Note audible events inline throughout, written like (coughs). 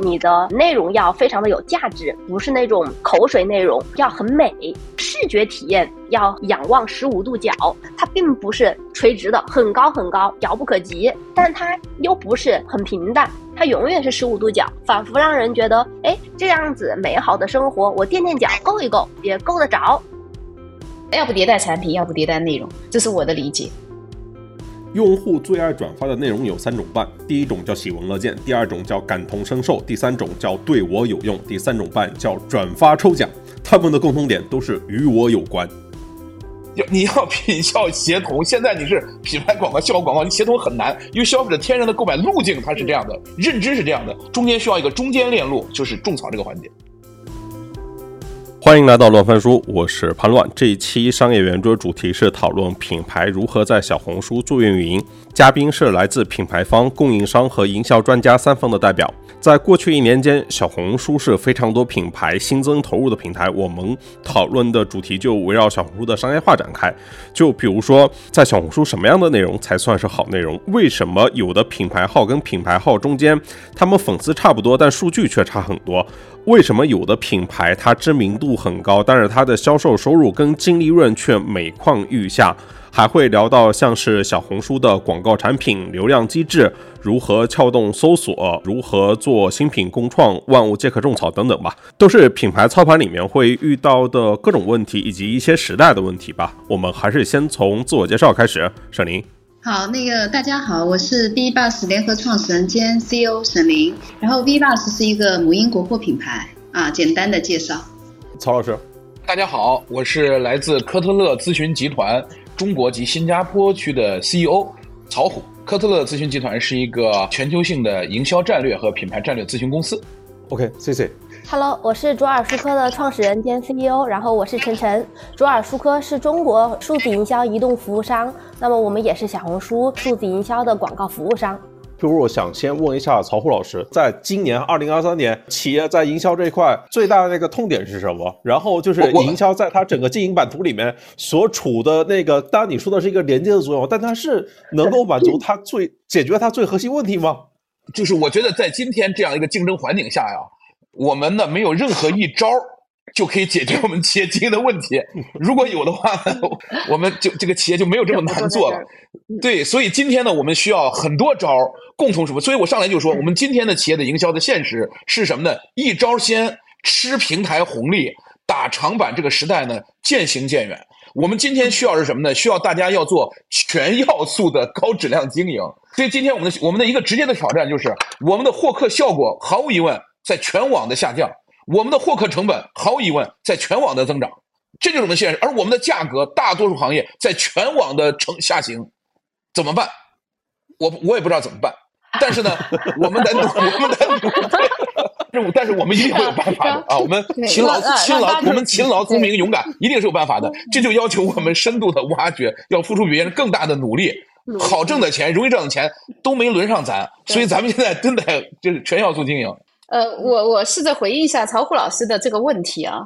你的内容要非常的有价值，不是那种口水内容，要很美，视觉体验要仰望十五度角，它并不是垂直的，很高很高，遥不可及，但它又不是很平淡，它永远是十五度角，仿佛让人觉得，哎，这样子美好的生活，我垫垫脚够一够，也够得着。要不迭代产品，要不迭代内容，这是我的理解。用户最爱转发的内容有三种半：第一种叫喜闻乐见，第二种叫感同身受，第三种叫对我有用。第三种半叫转发抽奖。他们的共同点都是与我有关。要你要品效协同，现在你是品牌广告、效果广告，你协同很难，因为消费者天然的购买路径它是这样的，认知是这样的，中间需要一个中间链路，就是种草这个环节。欢迎来到乱翻书，我是潘乱。这一期商业圆桌主题是讨论品牌如何在小红书做运营，嘉宾是来自品牌方、供应商和营销专家三方的代表。在过去一年间，小红书是非常多品牌新增投入的平台。我们讨论的主题就围绕小红书的商业化展开。就比如说，在小红书什么样的内容才算是好内容？为什么有的品牌号跟品牌号中间，他们粉丝差不多，但数据却差很多？为什么有的品牌它知名度很高，但是它的销售收入跟净利润却每况愈下？还会聊到像是小红书的广告产品、流量机制、如何撬动搜索、如何做新品共创、万物皆可种草等等吧，都是品牌操盘里面会遇到的各种问题以及一些时代的问题吧。我们还是先从自我介绍开始，沈林。好，那个大家好，我是 V Bus 联合创始人兼 CEO 沈林。然后 V Bus 是一个母婴国货品牌啊，简单的介绍。曹老师，大家好，我是来自科特勒咨询集团中国及新加坡区的 CEO 曹虎。科特勒咨询集团是一个全球性的营销战略和品牌战略咨询公司。OK，谢谢。Hello，我是卓尔舒科的创始人兼 CEO，然后我是晨晨。卓尔舒科是中国数字营销移动服务商，那么我们也是小红书数字营销的广告服务商。譬如我想先问一下曹虎老师，在今年二零二三年，企业在营销这一块最大的那个痛点是什么？然后就是营销在它整个经营版图里面所处的那个，当然你说的是一个连接的作用，但它是能够满足它最解决它最核心问题吗？就是我觉得在今天这样一个竞争环境下呀，我们呢没有任何一招儿就可以解决我们企业经营的问题。如果有的话，(laughs) 我们就这个企业就没有这么难做了。对，所以今天呢，我们需要很多招共同什么？所以我上来就说，我们今天的企业的营销的现实是什么呢？一招先，吃平台红利，打长板。这个时代呢，渐行渐远。我们今天需要是什么呢？需要大家要做全要素的高质量经营。所以今天我们的我们的一个直接的挑战就是，我们的获客效果毫无疑问在全网的下降，我们的获客成本毫无疑问在全网的增长，这就是我们的现实。而我们的价格，大多数行业在全网的成下行，怎么办？我我也不知道怎么办。但是呢，(laughs) 我们得努，我们得努，对但是我们一定会有办法的啊！我们勤劳、勤劳，我们勤劳、聪明、勇敢，一定是有办法的。这就要求我们深度的挖掘，要付出比别人更大的努力。好挣的钱、容易挣的钱都没轮上咱，所以咱们现在真得就是全要素经营。呃，我我试着回应一下曹虎老师的这个问题啊。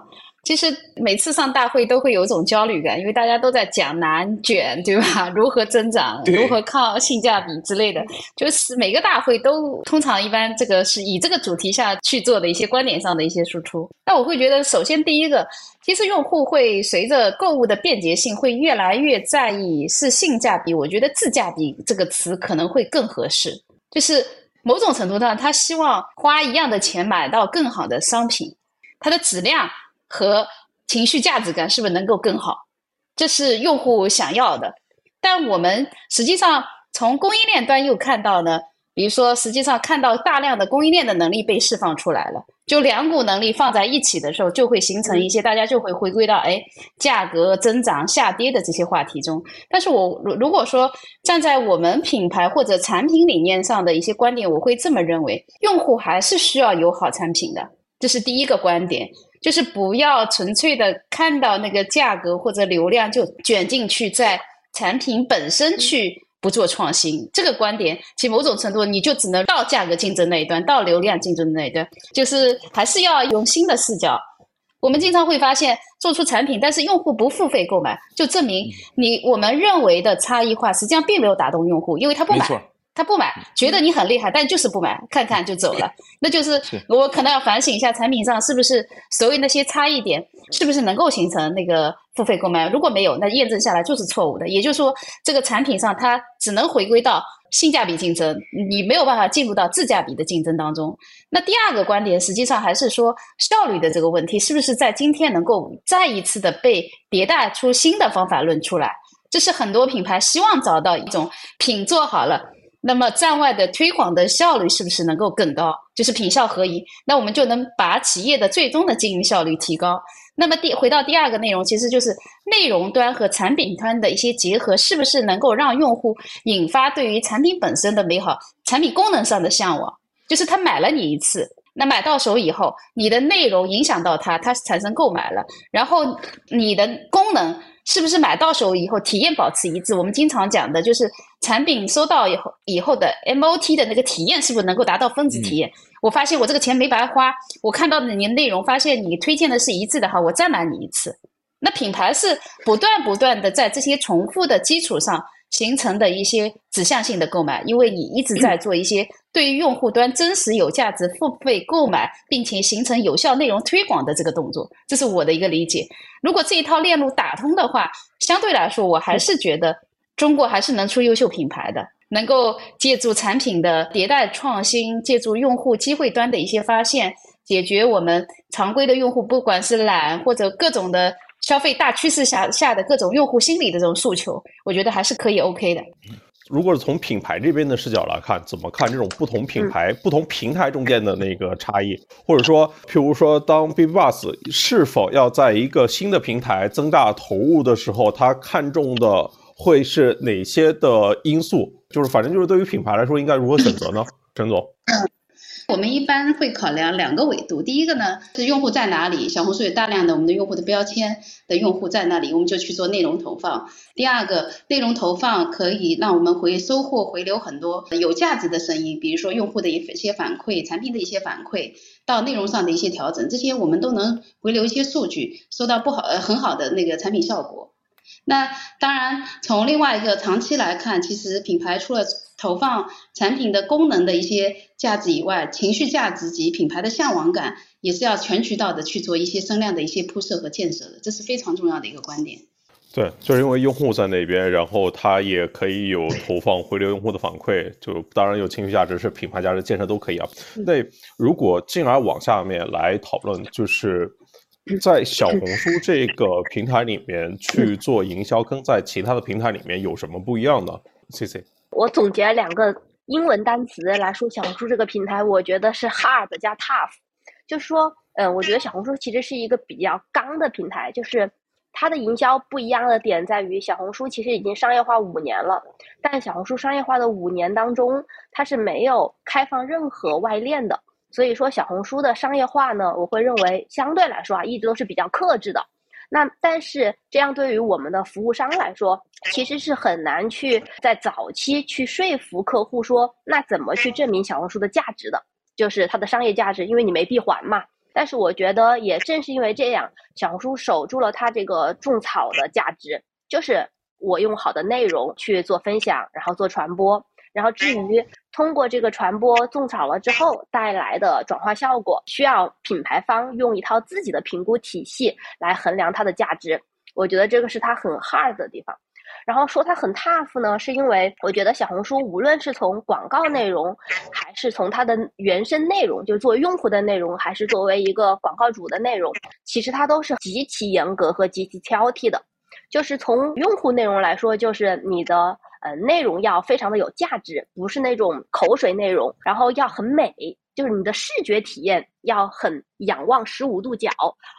其实每次上大会都会有一种焦虑感，因为大家都在讲难卷，对吧？(laughs) 如何增长，如何靠性价比之类的，就是每个大会都通常一般这个是以这个主题下去做的一些观点上的一些输出。那我会觉得，首先第一个，其实用户会随着购物的便捷性，会越来越在意是性价比。我觉得自价比这个词可能会更合适，就是某种程度上，他希望花一样的钱买到更好的商品，它的质量。和情绪价值感是不是能够更好？这是用户想要的。但我们实际上从供应链端又看到呢，比如说，实际上看到大量的供应链的能力被释放出来了，就两股能力放在一起的时候，就会形成一些大家就会回归到哎价格增长下跌的这些话题中。但是我如如果说站在我们品牌或者产品理念上的一些观点，我会这么认为：用户还是需要有好产品的，这是第一个观点。就是不要纯粹的看到那个价格或者流量就卷进去，在产品本身去不做创新。这个观点，其实某种程度你就只能到价格竞争那一端，到流量竞争那一端，就是还是要用新的视角。我们经常会发现，做出产品，但是用户不付费购买，就证明你我们认为的差异化，实际上并没有打动用户，因为他不买。他不买，觉得你很厉害，但就是不买，看看就走了。(laughs) 那就是我可能要反省一下产品上是不是所谓那些差异点，是不是能够形成那个付费购买？如果没有，那验证下来就是错误的。也就是说，这个产品上它只能回归到性价比竞争，你没有办法进入到自价比的竞争当中。那第二个观点，实际上还是说效率的这个问题，是不是在今天能够再一次的被迭代出新的方法论出来？这是很多品牌希望找到一种品做好了。那么站外的推广的效率是不是能够更高？就是品效合一，那我们就能把企业的最终的经营效率提高。那么第回到第二个内容，其实就是内容端和产品端的一些结合，是不是能够让用户引发对于产品本身的美好、产品功能上的向往？就是他买了你一次，那买到手以后，你的内容影响到他，他产生购买了，然后你的功能。是不是买到手以后体验保持一致？我们经常讲的就是产品收到以后以后的 MOT 的那个体验是不是能够达到分子体验？我发现我这个钱没白花，我看到的你的内容，发现你推荐的是一致的哈，我再买你一次。那品牌是不断不断的在这些重复的基础上。形成的一些指向性的购买，因为你一直在做一些 (clears throat) 对于用户端真实有价值付费购买，并且形成有效内容推广的这个动作，这是我的一个理解。如果这一套链路打通的话，相对来说，我还是觉得中国还是能出优秀品牌的，能够借助产品的迭代创新，借助用户机会端的一些发现，解决我们常规的用户不管是懒或者各种的。消费大趋势下下的各种用户心理的这种诉求，我觉得还是可以 OK 的。如果是从品牌这边的视角来看，怎么看这种不同品牌、不同平台中间的那个差异？或者说，譬如说，当 B Bus 是否要在一个新的平台增大投入的时候，他看重的会是哪些的因素？就是反正就是对于品牌来说，应该如何选择呢？陈总。(laughs) 我们一般会考量两个维度，第一个呢是用户在哪里，小红书有大量的我们的用户的标签的用户在那里，我们就去做内容投放。第二个，内容投放可以让我们回收获回流很多有价值的声音，比如说用户的一些反馈、产品的一些反馈，到内容上的一些调整，这些我们都能回流一些数据，收到不好呃很好的那个产品效果。那当然，从另外一个长期来看，其实品牌除了投放产品的功能的一些价值以外，情绪价值及品牌的向往感也是要全渠道的去做一些声量的一些铺设和建设的，这是非常重要的一个观点。对，就是因为用户在那边，然后他也可以有投放回流用户的反馈，就当然有情绪价值，是品牌价值建设都可以啊。那如果进而往下面来讨论，就是在小红书这个平台里面去做营销，跟在其他的平台里面有什么不一样呢？C C。我总结了两个英文单词来说小红书这个平台，我觉得是 hard 加 tough。就是说，嗯，我觉得小红书其实是一个比较刚的平台，就是它的营销不一样的点在于，小红书其实已经商业化五年了，但小红书商业化的五年当中，它是没有开放任何外链的，所以说小红书的商业化呢，我会认为相对来说啊，一直都是比较克制的。那但是这样对于我们的服务商来说，其实是很难去在早期去说服客户说，那怎么去证明小红书的价值的，就是它的商业价值，因为你没闭环嘛。但是我觉得也正是因为这样，小红书守住了它这个种草的价值，就是我用好的内容去做分享，然后做传播。然后至于通过这个传播种草了之后带来的转化效果，需要品牌方用一套自己的评估体系来衡量它的价值。我觉得这个是它很 hard 的地方。然后说它很 tough 呢，是因为我觉得小红书无论是从广告内容，还是从它的原生内容，就作为用户的内容，还是作为一个广告主的内容，其实它都是极其严格和极其挑剔的。就是从用户内容来说，就是你的。呃，内容要非常的有价值，不是那种口水内容，然后要很美，就是你的视觉体验要很仰望十五度角，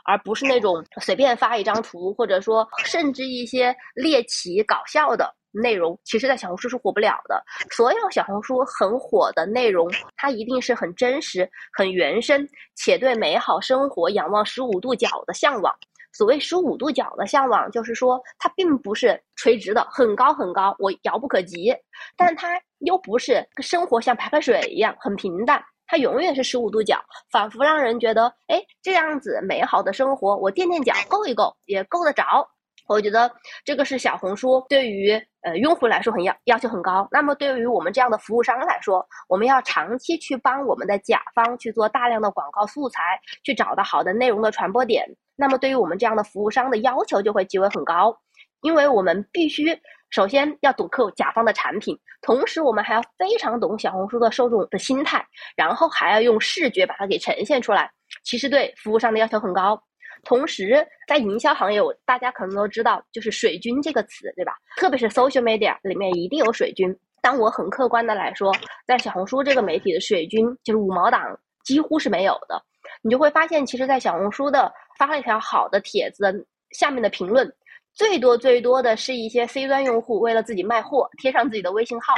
而不是那种随便发一张图，或者说甚至一些猎奇搞笑的内容，其实在小红书是火不了的。所有小红书很火的内容，它一定是很真实、很原生，且对美好生活仰望十五度角的向往。所谓十五度角的向往，就是说它并不是垂直的，很高很高，我遥不可及；但它又不是生活像排排水一样很平淡，它永远是十五度角，仿佛让人觉得，哎，这样子美好的生活，我垫垫脚够一够也够得着。我觉得这个是小红书对于呃用户来说很要要求很高。那么对于我们这样的服务商来说，我们要长期去帮我们的甲方去做大量的广告素材，去找到好的内容的传播点。那么对于我们这样的服务商的要求就会极为很高，因为我们必须首先要懂客甲方的产品，同时我们还要非常懂小红书的受众的心态，然后还要用视觉把它给呈现出来。其实对服务商的要求很高。同时，在营销行业，大家可能都知道，就是“水军”这个词，对吧？特别是 social media 里面一定有水军。但我很客观的来说，在小红书这个媒体的水军就是五毛党，几乎是没有的。你就会发现，其实，在小红书的发了一条好的帖子下面的评论，最多最多的是一些 C 端用户为了自己卖货贴上自己的微信号，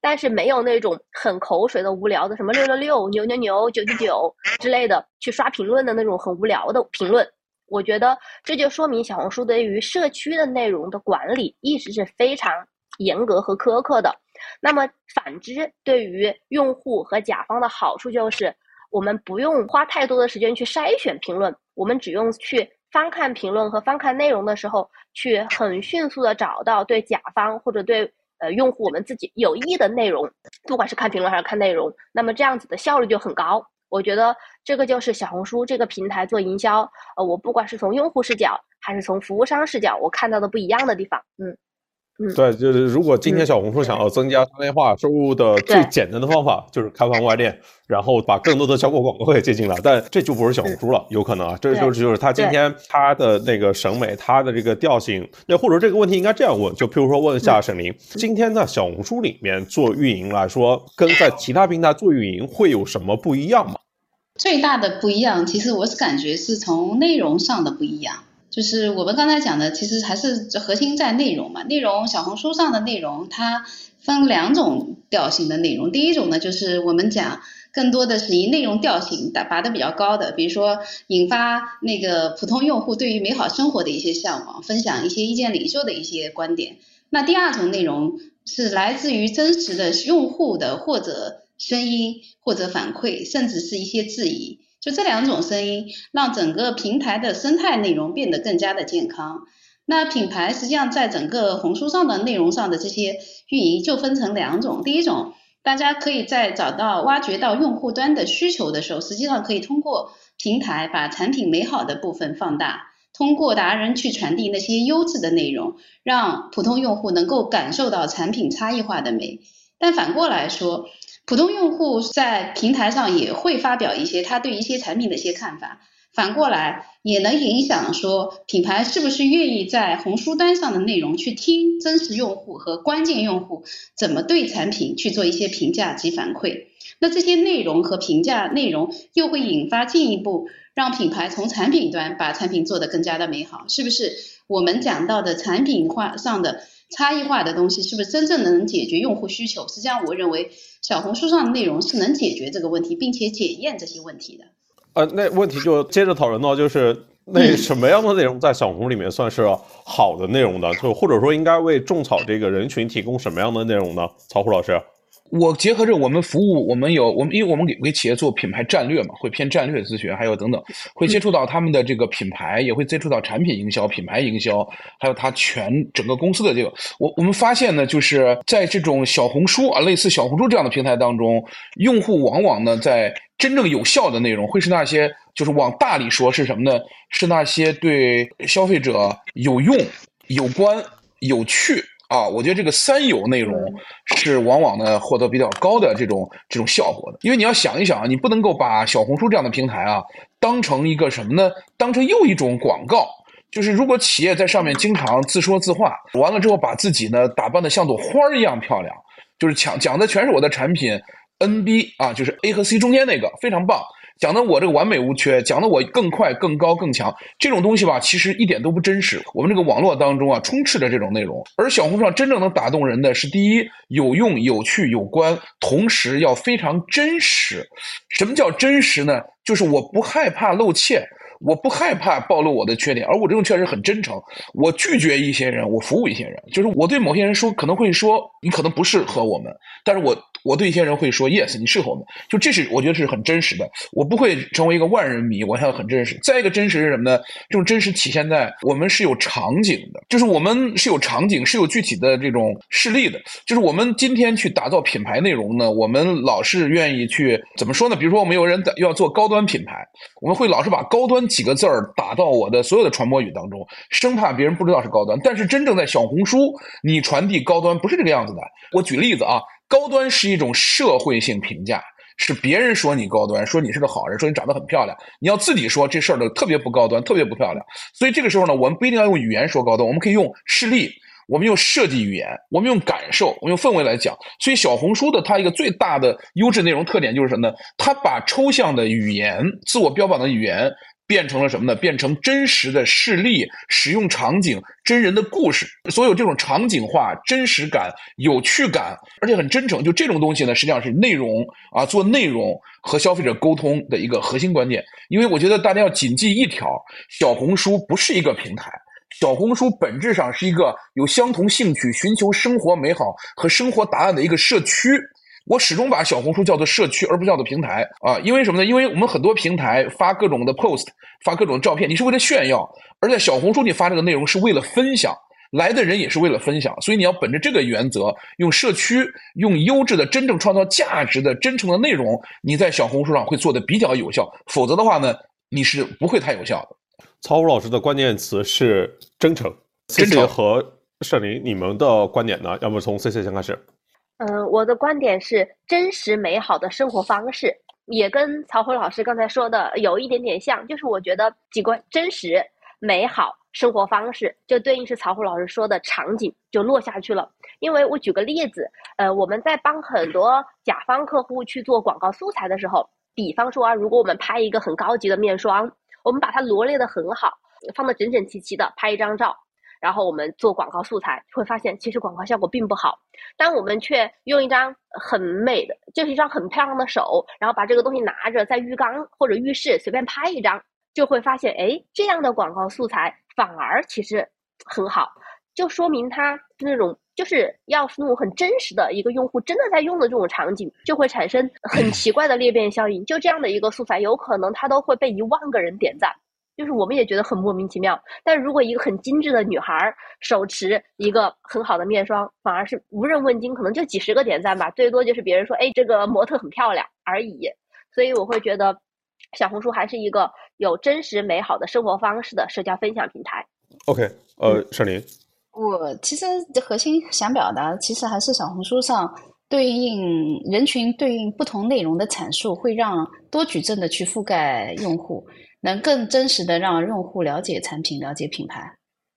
但是没有那种很口水的无聊的什么六六六、牛牛牛、九九九之类的去刷评论的那种很无聊的评论。我觉得这就说明小红书对于社区的内容的管理意识是非常严格和苛刻的。那么反之，对于用户和甲方的好处就是，我们不用花太多的时间去筛选评论，我们只用去翻看评论和翻看内容的时候，去很迅速的找到对甲方或者对呃用户我们自己有益的内容，不管是看评论还是看内容，那么这样子的效率就很高。我觉得这个就是小红书这个平台做营销，呃，我不管是从用户视角还是从服务商视角，我看到的不一样的地方，嗯嗯，对，就是如果今天小红书想要增加商业化收入的最简单的方法，就是开放外链，然后把更多的效果广告给接进来，但这就不是小红书了，有可能啊，这就是就是他今天他的那个审美，他的这个调性，那或者这个问题应该这样问，就譬如说问一下沈凌，今天在小红书里面做运营来说，跟在其他平台做运营会有什么不一样吗？最大的不一样，其实我是感觉是从内容上的不一样。就是我们刚才讲的，其实还是核心在内容嘛。内容，小红书上的内容，它分两种调性的内容。第一种呢，就是我们讲更多的是以内容调性打拔的比较高的，比如说引发那个普通用户对于美好生活的一些向往，分享一些意见领袖的一些观点。那第二种内容是来自于真实的用户的或者。声音或者反馈，甚至是一些质疑，就这两种声音，让整个平台的生态内容变得更加的健康。那品牌实际上在整个红书上的内容上的这些运营就分成两种，第一种，大家可以在找到挖掘到用户端的需求的时候，实际上可以通过平台把产品美好的部分放大，通过达人去传递那些优质的内容，让普通用户能够感受到产品差异化的美。但反过来说，普通用户在平台上也会发表一些他对一些产品的一些看法，反过来也能影响说品牌是不是愿意在红书端上的内容去听真实用户和关键用户怎么对产品去做一些评价及反馈。那这些内容和评价内容又会引发进一步让品牌从产品端把产品做得更加的美好，是不是？我们讲到的产品化上的。差异化的东西是不是真正能解决用户需求？实际上，我认为小红书上的内容是能解决这个问题，并且检验这些问题的。呃，那问题就接着讨论到，就是那什么样的内容在小红里面算是好的内容呢？就或者说应该为种草这个人群提供什么样的内容呢？曹虎老师。我结合着我们服务，我们有我们，因为我们给给企业做品牌战略嘛，会偏战略咨询，还有等等，会接触到他们的这个品牌，也会接触到产品营销、品牌营销，还有他全整个公司的这个。我我们发现呢，就是在这种小红书啊，类似小红书这样的平台当中，用户往往呢，在真正有效的内容，会是那些就是往大里说是什么呢？是那些对消费者有用、有关、有趣。啊，我觉得这个三有内容是往往呢获得比较高的这种这种效果的，因为你要想一想啊，你不能够把小红书这样的平台啊当成一个什么呢？当成又一种广告，就是如果企业在上面经常自说自话，完了之后把自己呢打扮的像朵花儿一样漂亮，就是讲讲的全是我的产品，NB 啊，就是 A 和 C 中间那个非常棒。讲的我这个完美无缺，讲的我更快、更高、更强，这种东西吧，其实一点都不真实。我们这个网络当中啊，充斥着这种内容。而小红书上真正能打动人的是，第一，有用、有趣、有关，同时要非常真实。什么叫真实呢？就是我不害怕露怯，我不害怕暴露我的缺点，而我这种确实很真诚。我拒绝一些人，我服务一些人。就是我对某些人说，可能会说你可能不适合我们，但是我。我对一些人会说 yes，你适合我们，就这是我觉得是很真实的。我不会成为一个万人迷，我想很真实。再一个真实是什么呢？这种真实体现在我们是有场景的，就是我们是有场景，是有具体的这种事例的。就是我们今天去打造品牌内容呢，我们老是愿意去怎么说呢？比如说我们有人要做高端品牌，我们会老是把高端几个字儿打到我的所有的传播语当中，生怕别人不知道是高端。但是真正在小红书，你传递高端不是这个样子的。我举例子啊。高端是一种社会性评价，是别人说你高端，说你是个好人，说你长得很漂亮。你要自己说这事儿的特别不高端，特别不漂亮。所以这个时候呢，我们不一定要用语言说高端，我们可以用事例，我们用设计语言，我们用感受，我们用氛围来讲。所以小红书的它一个最大的优质内容特点就是什么呢？它把抽象的语言、自我标榜的语言。变成了什么呢？变成真实的事例、使用场景、真人的故事。所有这种场景化、真实感、有趣感，而且很真诚。就这种东西呢，实际上是内容啊，做内容和消费者沟通的一个核心观念。因为我觉得大家要谨记一条：小红书不是一个平台，小红书本质上是一个有相同兴趣、寻求生活美好和生活答案的一个社区。我始终把小红书叫做社区，而不叫做平台啊！因为什么呢？因为我们很多平台发各种的 post，发各种照片，你是为了炫耀；而在小红书你发这个内容是为了分享，来的人也是为了分享。所以你要本着这个原则，用社区，用优质的、真正创造价值的、真诚的内容，你在小红书上会做的比较有效。否则的话呢，你是不会太有效的。曹武老师的关键词是真诚。真诚和盛林，你们的观点呢？要么从 C C 先开始。嗯，我的观点是真实美好的生活方式，也跟曹辉老师刚才说的有一点点像，就是我觉得几个真实美好生活方式，就对应是曹辉老师说的场景就落下去了。因为我举个例子，呃，我们在帮很多甲方客户去做广告素材的时候，比方说啊，如果我们拍一个很高级的面霜，我们把它罗列的很好，放的整整齐齐的，拍一张照。然后我们做广告素材，会发现其实广告效果并不好，但我们却用一张很美的，就是一张很漂亮的手，然后把这个东西拿着在浴缸或者浴室随便拍一张，就会发现，哎，这样的广告素材反而其实很好，就说明它那种就是要那种很真实的一个用户真的在用的这种场景，就会产生很奇怪的裂变效应。就这样的一个素材，有可能它都会被一万个人点赞。就是我们也觉得很莫名其妙，但如果一个很精致的女孩手持一个很好的面霜，反而是无人问津，可能就几十个点赞吧，最多就是别人说，哎，这个模特很漂亮而已。所以我会觉得，小红书还是一个有真实美好的生活方式的社交分享平台。OK，呃，沈林，我其实核心想表达，其实还是小红书上对应人群、对应不同内容的阐述，会让多矩阵的去覆盖用户。能更真实的让用户了解产品、了解品牌，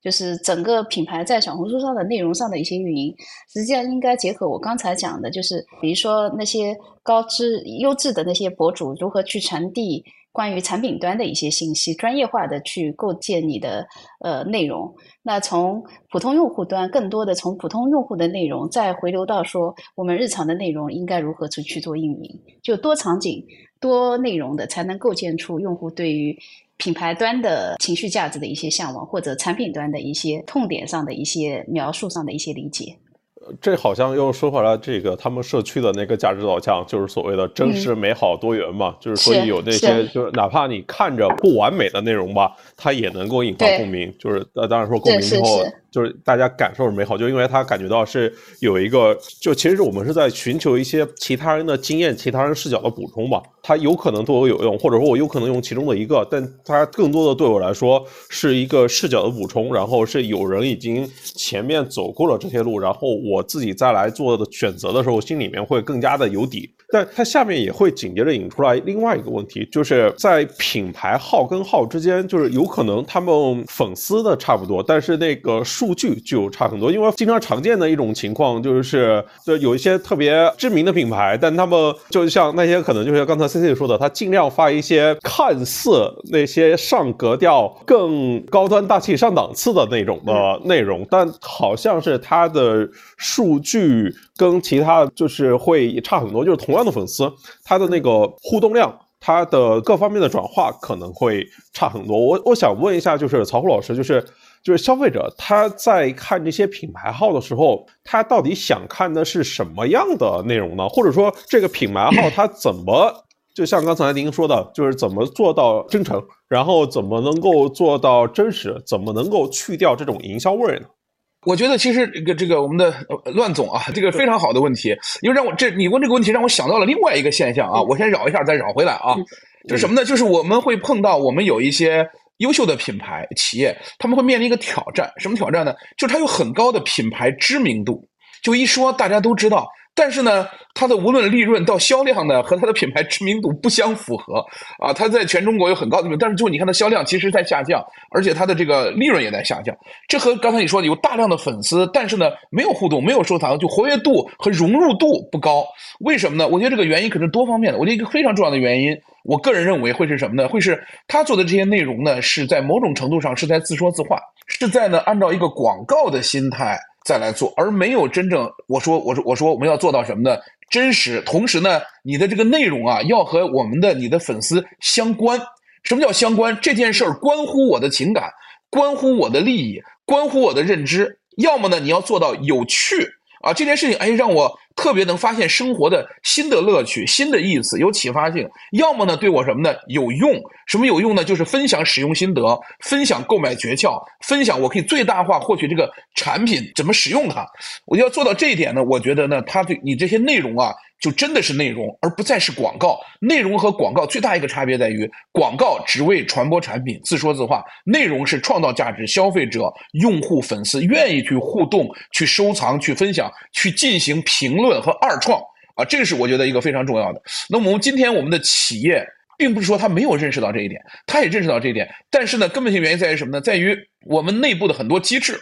就是整个品牌在小红书上的内容上的一些运营，实际上应该结合我刚才讲的，就是比如说那些高质优质的那些博主如何去传递关于产品端的一些信息，专业化的去构建你的呃内容。那从普通用户端，更多的从普通用户的内容再回流到说我们日常的内容应该如何去去做运营，就多场景。多内容的才能构建出用户对于品牌端的情绪价值的一些向往，或者产品端的一些痛点上的一些描述上的一些理解。这好像又说回来，这个他们社区的那个价值导向，就是所谓的真实、美好、多元嘛。就是所以有那些，就是哪怕你看着不完美的内容吧，它也能够引发共鸣。就是呃，当然说共鸣之后。就是大家感受是美好，就因为他感觉到是有一个，就其实我们是在寻求一些其他人的经验、其他人视角的补充吧。他有可能对我有用，或者说我有可能用其中的一个，但他更多的对我来说是一个视角的补充。然后是有人已经前面走过了这些路，然后我自己再来做的选择的时候，心里面会更加的有底。但它下面也会紧接着引出来另外一个问题，就是在品牌号跟号之间，就是有可能他们粉丝的差不多，但是那个。数据就差很多，因为经常常见的一种情况就是，就有一些特别知名的品牌，但他们就像那些可能就是刚才 C C 说的，他尽量发一些看似那些上格调、更高端大气上档次的那种的内容，但好像是他的数据跟其他就是会差很多，就是同样的粉丝，他的那个互动量。它的各方面的转化可能会差很多。我我想问一下，就是曹虎老师，就是就是消费者他在看这些品牌号的时候，他到底想看的是什么样的内容呢？或者说这个品牌号它怎么，就像刚才您说的，就是怎么做到真诚，然后怎么能够做到真实，怎么能够去掉这种营销味儿呢？我觉得其实这个这个我们的乱总啊，(laughs) 这个非常好的问题，因为让我这你问这个问题让我想到了另外一个现象啊，我先绕一下再绕回来啊，就是什么呢？就是我们会碰到我们有一些优秀的品牌企业，他们会面临一个挑战，什么挑战呢？就是它有很高的品牌知名度，就一说大家都知道。但是呢，它的无论利润到销量呢，和它的品牌知名度不相符合啊。它在全中国有很高的，但是就你看它销量其实在下降，而且它的这个利润也在下降。这和刚才你说的有大量的粉丝，但是呢没有互动、没有收藏，就活跃度和融入度不高。为什么呢？我觉得这个原因可能是多方面的。我觉得一个非常重要的原因，我个人认为会是什么呢？会是他做的这些内容呢，是在某种程度上是在自说自话，是在呢按照一个广告的心态。再来做，而没有真正我说我说我说我们要做到什么呢？真实，同时呢，你的这个内容啊，要和我们的你的粉丝相关。什么叫相关？这件事儿关乎我的情感，关乎我的利益，关乎我的认知。要么呢，你要做到有趣。啊，这件事情哎，让我特别能发现生活的新的乐趣、新的意思，有启发性。要么呢，对我什么呢？有用？什么有用呢？就是分享使用心得，分享购买诀窍，分享我可以最大化获取这个产品怎么使用它。我要做到这一点呢，我觉得呢，他对你这些内容啊。就真的是内容，而不再是广告。内容和广告最大一个差别在于，广告只为传播产品，自说自话；内容是创造价值，消费者、用户、粉丝愿意去互动、去收藏、去分享、去进行评论和二创啊，这个是我觉得一个非常重要的。那么我们今天我们的企业，并不是说他没有认识到这一点，他也认识到这一点，但是呢，根本性原因在于什么呢？在于我们内部的很多机制。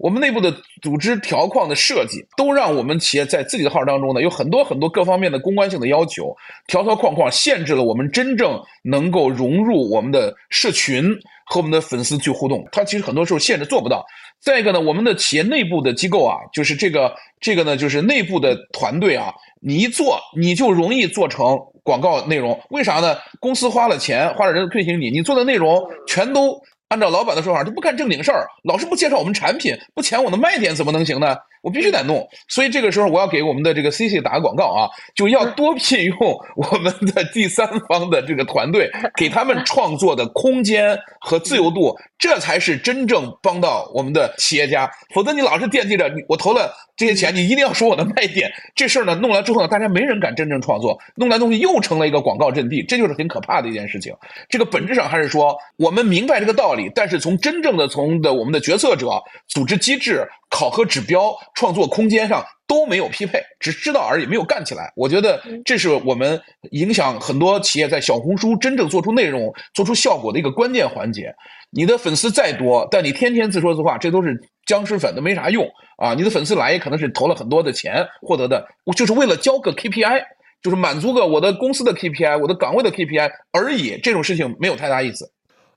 我们内部的组织条框的设计，都让我们企业在自己的号当中呢，有很多很多各方面的公关性的要求，条条框框限制了我们真正能够融入我们的社群和我们的粉丝去互动。它其实很多时候限制做不到。再一个呢，我们的企业内部的机构啊，就是这个这个呢，就是内部的团队啊，你一做你就容易做成广告内容。为啥呢？公司花了钱，花了人推行你，你做的内容全都。按照老板的说法，他不干正经事儿，老是不介绍我们产品，不抢我的卖点，怎么能行呢？我必须得弄。所以这个时候，我要给我们的这个 CC 打个广告啊，就要多聘用我们的第三方的这个团队，给他们创作的空间和自由度，这才是真正帮到我们的企业家。否则，你老是惦记着我投了这些钱，你一定要说我的卖点。这事儿呢，弄来之后呢，大家没人敢真正创作，弄来东西又成了一个广告阵地，这就是很可怕的一件事情。这个本质上还是说，我们明白这个道理。但是从真正的从的我们的决策者、组织机制、考核指标、创作空间上都没有匹配，只知道而已，没有干起来。我觉得这是我们影响很多企业在小红书真正做出内容、做出效果的一个关键环节。你的粉丝再多，但你天天自说自话，这都是僵尸粉，都没啥用啊！你的粉丝来也可能是投了很多的钱获得的，我就是为了交个 KPI，就是满足个我的公司的 KPI、我的岗位的 KPI 而已。这种事情没有太大意思。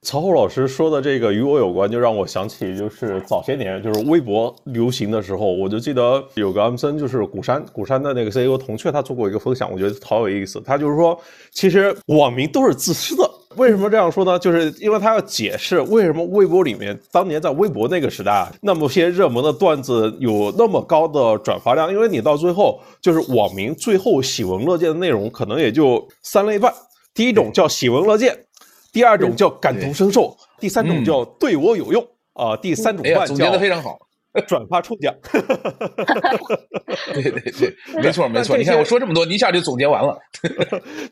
曹厚老师说的这个与我有关，就让我想起就是早些年就是微博流行的时候，我就记得有个 M 森，就是古山古山的那个 CEO 铜雀，他做过一个分享，我觉得好有意思。他就是说，其实网民都是自私的。为什么这样说呢？就是因为他要解释为什么微博里面当年在微博那个时代，那么些热门的段子有那么高的转发量，因为你到最后就是网民最后喜闻乐见的内容可能也就三类半，第一种叫喜闻乐见。第二种叫感同身受，第三种叫对我有用啊，第三种总结的非常好，(laughs) (laughs) 转发抽奖。对对对，没错 (laughs) 没错。你看我说这么多，你一下就总结完了。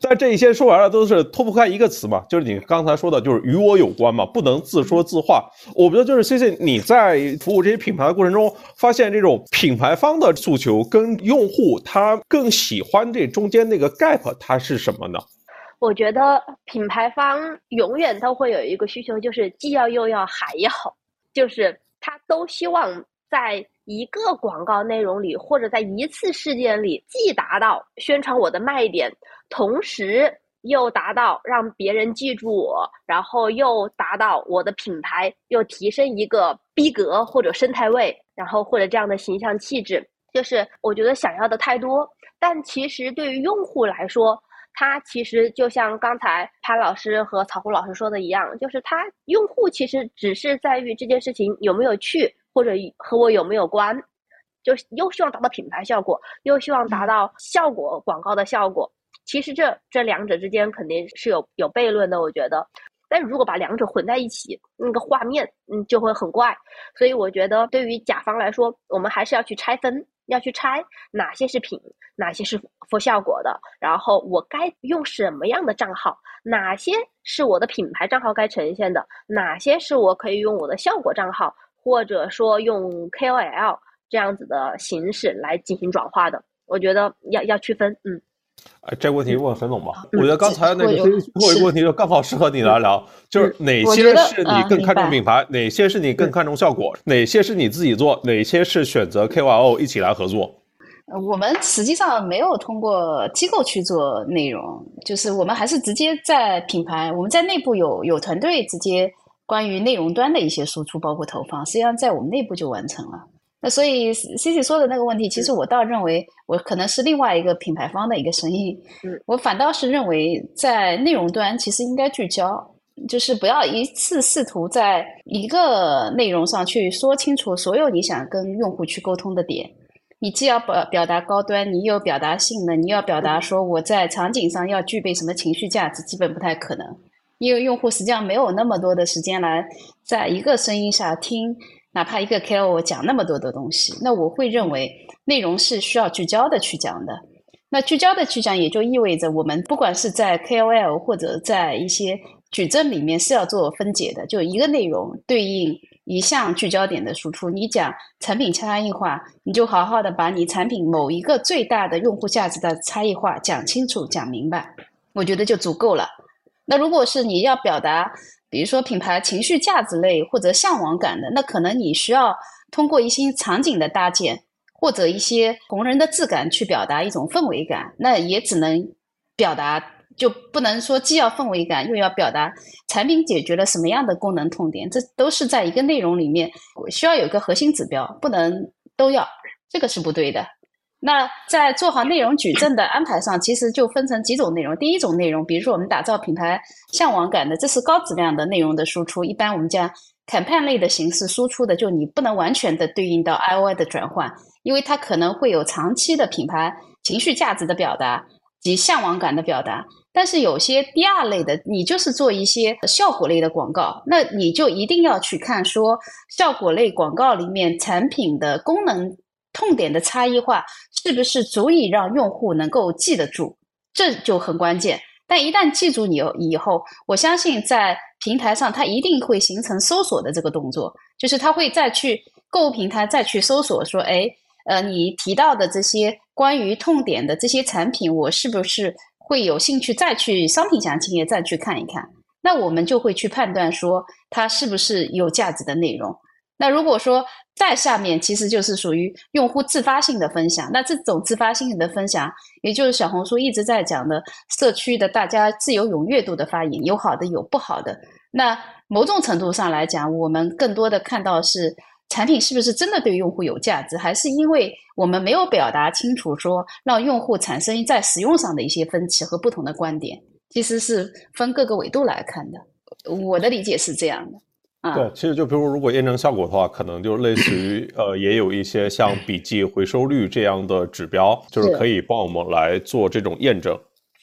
但这一些说完了都是脱不开一个词嘛，就是你刚才说的，就是与我有关嘛，不能自说自话。我觉得就是 C C，你在服务这些品牌的过程中，发现这种品牌方的诉求跟用户他更喜欢这中间那个 gap，它是什么呢？我觉得品牌方永远都会有一个需求，就是既要又要还要，就是他都希望在一个广告内容里或者在一次事件里，既达到宣传我的卖点，同时又达到让别人记住我，然后又达到我的品牌又提升一个逼格或者生态位，然后或者这样的形象气质，就是我觉得想要的太多，但其实对于用户来说。它其实就像刚才潘老师和草胡老师说的一样，就是它用户其实只是在于这件事情有没有去，或者和我有没有关，就又希望达到品牌效果，又希望达到效果广告的效果。其实这这两者之间肯定是有有悖论的，我觉得。但如果把两者混在一起，那个画面嗯就会很怪。所以我觉得对于甲方来说，我们还是要去拆分。要去拆哪些是品，哪些是负效果的，然后我该用什么样的账号，哪些是我的品牌账号该呈现的，哪些是我可以用我的效果账号，或者说用 KOL 这样子的形式来进行转化的，我觉得要要区分，嗯。哎，这个问题问很懂吧？我觉得刚才那个最后一个问题就刚好适合你来聊，就是哪些是你更看重品牌，哪些是你更看重效果，哪些是你自己做，哪些是选择 KOL 一起来合作。我们实际上没有通过机构去做内容，就是我们还是直接在品牌，我们在内部有有团队直接关于内容端的一些输出，包括投放，实际上在我们内部就完成了。那所以 C C 说的那个问题，其实我倒认为，我可能是另外一个品牌方的一个声音。(laughs) 我反倒是认为，在内容端其实应该聚焦，就是不要一次试图在一个内容上去说清楚所有你想跟用户去沟通的点。你既要表表达高端，你又表达性能，你要表达说我在场景上要具备什么情绪价值，基本不太可能，因为用户实际上没有那么多的时间来在一个声音下听。哪怕一个 KOL 讲那么多的东西，那我会认为内容是需要聚焦的去讲的。那聚焦的去讲，也就意味着我们不管是在 KOL 或者在一些矩阵里面是要做分解的。就一个内容对应一项聚焦点的输出。你讲产品差异化，你就好好的把你产品某一个最大的用户价值的差异化讲清楚、讲明白，我觉得就足够了。那如果是你要表达，比如说品牌情绪价值类或者向往感的，那可能你需要通过一些场景的搭建，或者一些同人的质感去表达一种氛围感。那也只能表达，就不能说既要氛围感，又要表达产品解决了什么样的功能痛点。这都是在一个内容里面需要有个核心指标，不能都要，这个是不对的。那在做好内容矩阵的安排上，其实就分成几种内容。第一种内容，比如说我们打造品牌向往感的，这是高质量的内容的输出。一般我们讲 campaign 类的形式输出的，就你不能完全的对应到 I O I 的转换，因为它可能会有长期的品牌情绪价值的表达及向往感的表达。但是有些第二类的，你就是做一些效果类的广告，那你就一定要去看说效果类广告里面产品的功能。痛点的差异化是不是足以让用户能够记得住？这就很关键。但一旦记住你以后，我相信在平台上它一定会形成搜索的这个动作，就是他会再去购物平台再去搜索说，哎，呃，你提到的这些关于痛点的这些产品，我是不是会有兴趣再去商品详情页再去看一看？那我们就会去判断说它是不是有价值的内容。那如果说在下面，其实就是属于用户自发性的分享。那这种自发性的分享，也就是小红书一直在讲的社区的大家自由踊跃度的发言，有好的有不好的。那某种程度上来讲，我们更多的看到是产品是不是真的对用户有价值，还是因为我们没有表达清楚，说让用户产生在使用上的一些分歧和不同的观点，其实是分各个维度来看的。我的理解是这样的。对，其实就比如如果验证效果的话，可能就类似于呃，也有一些像笔记回收率这样的指标，就是可以帮我们来做这种验证。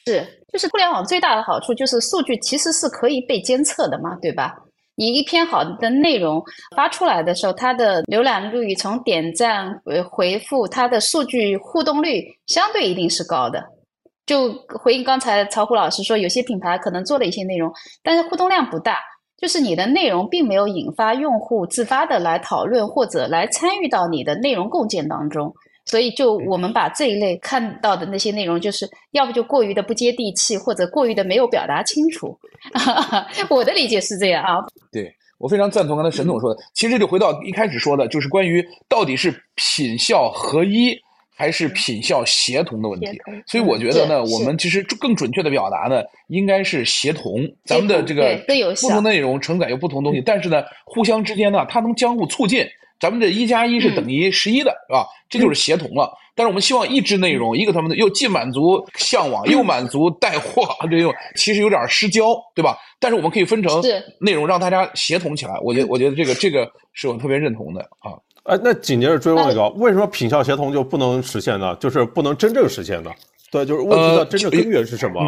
是，就是互联网最大的好处就是数据其实是可以被监测的嘛，对吧？你一篇好的内容发出来的时候，它的浏览率、从点赞、回回复，它的数据互动率相对一定是高的。就回应刚才曹虎老师说，有些品牌可能做了一些内容，但是互动量不大。就是你的内容并没有引发用户自发的来讨论或者来参与到你的内容构建当中，所以就我们把这一类看到的那些内容，就是要不就过于的不接地气，或者过于的没有表达清楚。(laughs) 我的理解是这样啊。对我非常赞同刚才沈总说的，其实就回到一开始说的，就是关于到底是品效合一。还是品效协同的问题，所以我觉得呢，我们其实更准确的表达呢，应该是协同。咱们的这个不同内容承载有不同东西，但是呢，互相之间呢，它能相互促进。咱们这一加一是等于十一的，是吧？这就是协同了。但是我们希望一支内容，一个他们的又既满足向往，又满足带货，这种其实有点失焦，对吧？但是我们可以分成内容，让大家协同起来。我觉得，我觉得这个这个是我特别认同的啊。哎，那紧接着追问一个，为什么品效协同就不能实现呢？就是不能真正实现呢？对，就是问题的真正根源是什么？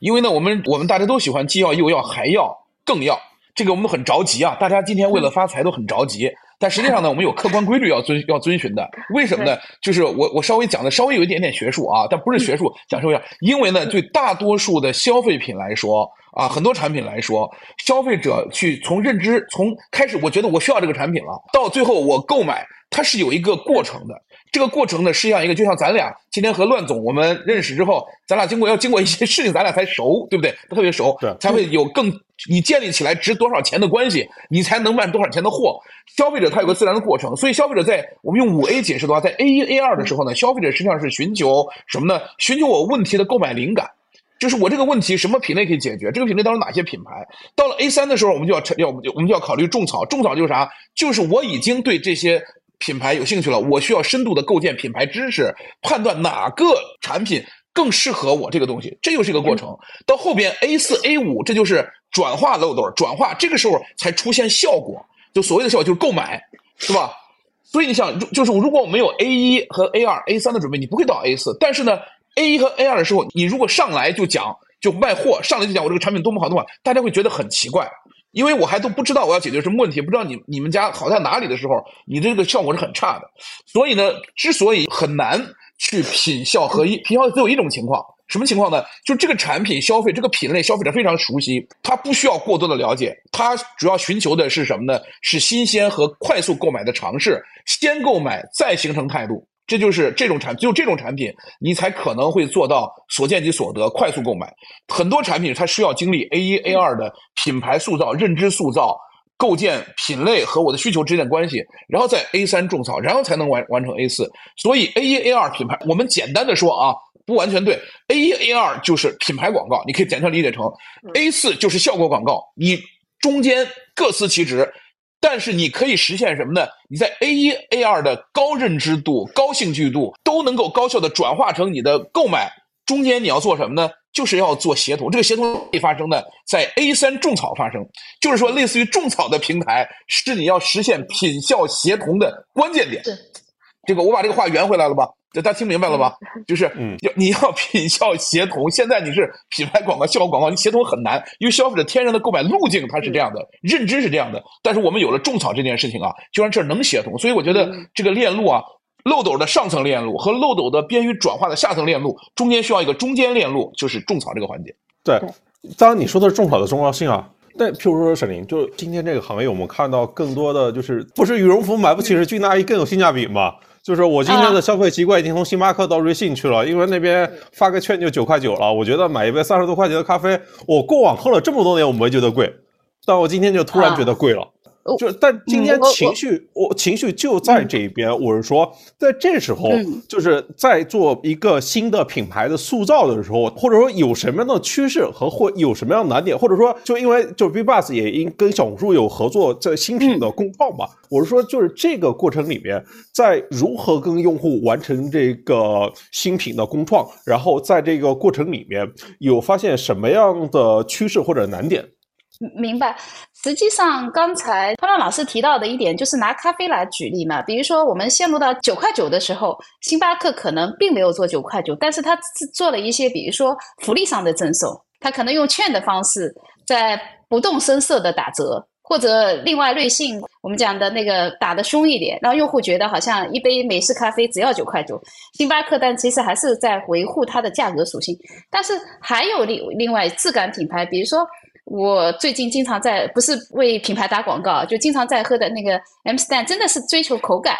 因为呢，我们我们大家都喜欢既要又要还要更要，这个我们很着急啊！大家今天为了发财都很着急，但实际上呢，我们有客观规律要遵要遵循的。为什么呢？就是我我稍微讲的稍微有一点点学术啊，但不是学术，讲说一下，因为呢，对大多数的消费品来说啊，很多产品来说，消费者去从认知从开始，我觉得我需要这个产品了，到最后我购买，它是有一个过程的。这个过程呢，实际上一个就像咱俩今天和乱总我们认识之后，咱俩经过要经过一些事情，咱俩才熟，对不对？特别熟，对，才会有更你建立起来值多少钱的关系，你才能卖多少钱的货。消费者他有个自然的过程，所以消费者在我们用五 A 解释的话，在 A 一 A 二的时候呢，消费者实际上是寻求什么呢？寻求我问题的购买灵感，就是我这个问题什么品类可以解决？这个品类当中哪些品牌？到了 A 三的时候，我们就要要我们就我们就要考虑种草，种草就是啥？就是我已经对这些。品牌有兴趣了，我需要深度的构建品牌知识，判断哪个产品更适合我这个东西，这又是一个过程。到后边 A 四 A 五，这就是转化漏斗，转化这个时候才出现效果，就所谓的效果就是购买，是吧？所以你想，就是如果我没有 A 一和 A 二、A 三的准备，你不会到 A 四。但是呢，A 一和 A 二的时候，你如果上来就讲就卖货，上来就讲我这个产品多么好多么，大家会觉得很奇怪。因为我还都不知道我要解决什么问题，不知道你你们家好在哪里的时候，你这个效果是很差的。所以呢，之所以很难去品效合一，品效只有一种情况，什么情况呢？就这个产品消费这个品类消费者非常熟悉，他不需要过多的了解，他主要寻求的是什么呢？是新鲜和快速购买的尝试，先购买再形成态度。这就是这种产，只有这种产品，你才可能会做到所见即所得，快速购买。很多产品它需要经历 A 一、A 二的品牌塑造、认知塑造、构建品类和我的需求之间的关系，然后在 A 三种草，然后才能完完成 A 四。所以 A 一、A 二品牌，我们简单的说啊，不完全对。A 一、A 二就是品牌广告，你可以简单理解成 A 四就是效果广告，你中间各司其职。但是你可以实现什么呢？你在 A 一、A 二的高认知度、高兴趣度都能够高效的转化成你的购买，中间你要做什么呢？就是要做协同。这个协同会发生呢，在 A 三种草发生，就是说类似于种草的平台是你要实现品效协同的关键点。这个我把这个话圆回来了吧？这大家听明白了吧？就是要你要品效协同。现在你是品牌广告、效果广告，你协同很难，因为消费者天然的购买路径它是这样的，认知是这样的。但是我们有了种草这件事情啊，就让这能协同。所以我觉得这个链路啊，漏斗的上层链路和漏斗的边缘转化的下层链路中间需要一个中间链路，就是种草这个环节。对，当然你说的是种草的重要性啊。但譬如说沈林，就今天这个行业，我们看到更多的就是不是羽绒服买不起，是军大衣更有性价比嘛？就是我今天的消费习惯已经从星巴克到瑞幸去了，因为那边发个券就九块九了。我觉得买一杯三十多块钱的咖啡，我过往喝了这么多年我没觉得贵，但我今天就突然觉得贵了。就但今天情绪，我情绪就在这边。我是说，在这时候，就是在做一个新的品牌的塑造的时候，或者说有什么样的趋势和或有什么样的难点，或者说就因为就 B Bus 也因跟小红书有合作在新品的共创嘛。我是说，就是这个过程里面，在如何跟用户完成这个新品的共创，然后在这个过程里面有发现什么样的趋势或者难点？明白。实际上，刚才潘浪老师提到的一点，就是拿咖啡来举例嘛。比如说，我们陷入到九块九的时候，星巴克可能并没有做九块九，但是他做了一些，比如说福利上的赠送，他可能用券的方式，在不动声色的打折，或者另外瑞幸我们讲的那个打的凶一点，让用户觉得好像一杯美式咖啡只要九块九。星巴克，但其实还是在维护它的价格属性。但是还有另另外质感品牌，比如说。我最近经常在，不是为品牌打广告，就经常在喝的那个 M Stand，真的是追求口感，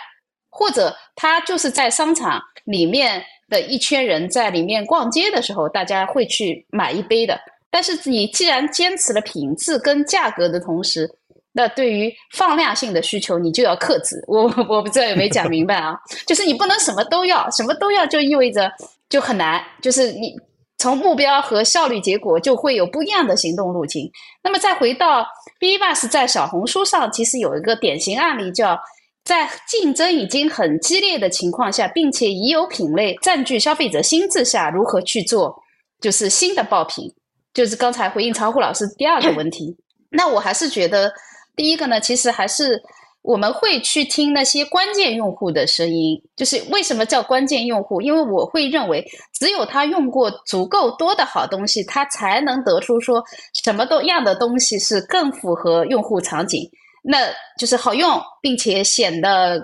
或者它就是在商场里面的一圈人在里面逛街的时候，大家会去买一杯的。但是你既然坚持了品质跟价格的同时，那对于放量性的需求，你就要克制。我我不知道有没有讲明白啊？(laughs) 就是你不能什么都要，什么都要就意味着就很难，就是你。从目标和效率结果就会有不一样的行动路径。那么再回到 B Bus 在小红书上，其实有一个典型案例叫在竞争已经很激烈的情况下，并且已有品类占据消费者心智下，如何去做就是新的爆品？就是刚才回应曹虎老师第二个问题，那我还是觉得第一个呢，其实还是我们会去听那些关键用户的声音。就是为什么叫关键用户？因为我会认为，只有他用过足够多的好东西，他才能得出说什么都样的东西是更符合用户场景。那就是好用，并且显得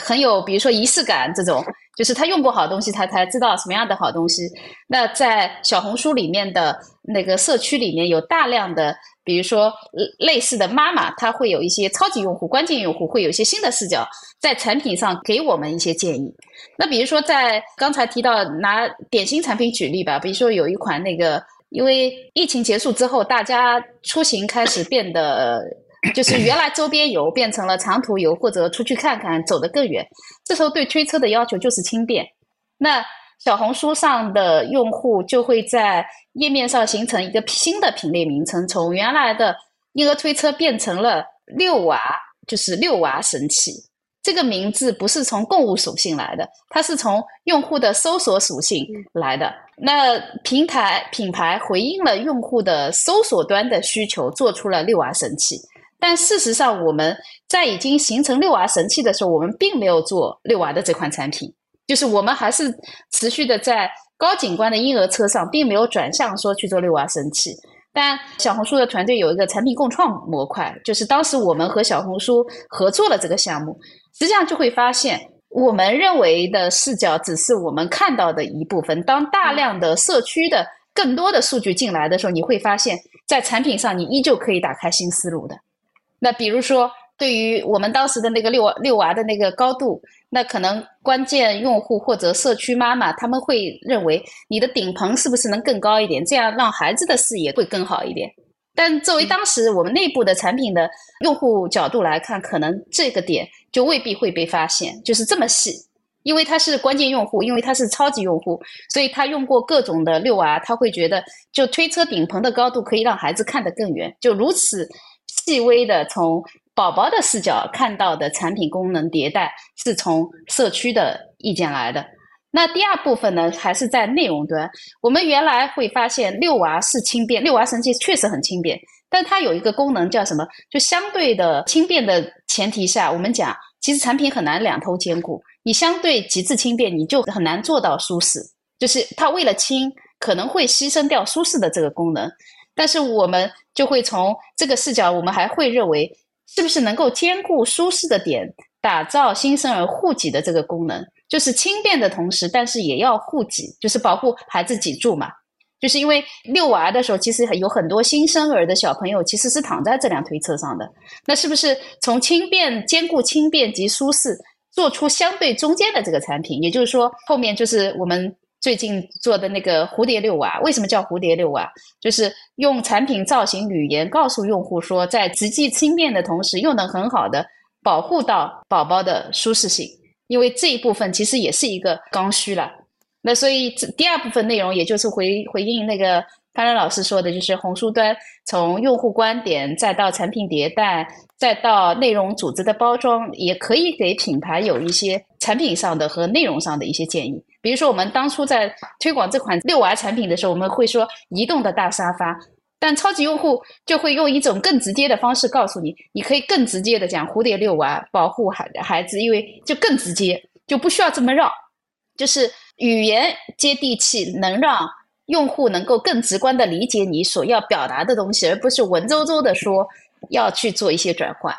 很有，比如说仪式感这种，就是他用过好东西，他才知道什么样的好东西。那在小红书里面的那个社区里面有大量的，比如说类似的妈妈，她会有一些超级用户、关键用户，会有一些新的视角，在产品上给我们一些建议。那比如说在刚才提到拿点心产品举例吧，比如说有一款那个，因为疫情结束之后，大家出行开始变得。就是原来周边游变成了长途游，或者出去看看，走得更远。这时候对推车的要求就是轻便。那小红书上的用户就会在页面上形成一个新的品类名称，从原来的婴儿推车变成了遛娃，就是遛娃神器。这个名字不是从购物属性来的，它是从用户的搜索属性来的。那平台品牌回应了用户的搜索端的需求，做出了遛娃神器。但事实上，我们在已经形成遛娃神器的时候，我们并没有做遛娃的这款产品，就是我们还是持续的在高景观的婴儿车上，并没有转向说去做六娃神器。但小红书的团队有一个产品共创模块，就是当时我们和小红书合作了这个项目，实际上就会发现，我们认为的视角只是我们看到的一部分。当大量的社区的更多的数据进来的时候，你会发现在产品上，你依旧可以打开新思路的。那比如说，对于我们当时的那个遛娃遛娃的那个高度，那可能关键用户或者社区妈妈他们会认为你的顶棚是不是能更高一点，这样让孩子的视野会更好一点。但作为当时我们内部的产品的用户角度来看，可能这个点就未必会被发现，就是这么细，因为他是关键用户，因为他是超级用户，所以他用过各种的遛娃，他会觉得就推车顶棚的高度可以让孩子看得更远，就如此。细微的从宝宝的视角看到的产品功能迭代，是从社区的意见来的。那第二部分呢，还是在内容端。我们原来会发现，六娃是轻便，六娃神器确实很轻便，但它有一个功能叫什么？就相对的轻便的前提下，我们讲，其实产品很难两头兼顾。你相对极致轻便，你就很难做到舒适。就是它为了轻，可能会牺牲掉舒适的这个功能。但是我们就会从这个视角，我们还会认为，是不是能够兼顾舒适的点，打造新生儿护脊的这个功能，就是轻便的同时，但是也要护脊，就是保护孩子脊柱嘛。就是因为遛娃的时候，其实有很多新生儿的小朋友其实是躺在这辆推车上的，那是不是从轻便兼顾轻便及舒适，做出相对中间的这个产品？也就是说，后面就是我们。最近做的那个蝴蝶六娃，为什么叫蝴蝶六娃？就是用产品造型语言告诉用户说，在实际轻便的同时，又能很好的保护到宝宝的舒适性。因为这一部分其实也是一个刚需了。那所以第二部分内容，也就是回回应那个潘然老师说的，就是红书端从用户观点，再到产品迭代，再到内容组织的包装，也可以给品牌有一些产品上的和内容上的一些建议。比如说，我们当初在推广这款六娃产品的时候，我们会说移动的大沙发，但超级用户就会用一种更直接的方式告诉你，你可以更直接的讲蝴蝶六娃保护孩孩子，因为就更直接，就不需要这么绕，就是语言接地气，能让用户能够更直观的理解你所要表达的东西，而不是文绉绉的说要去做一些转换。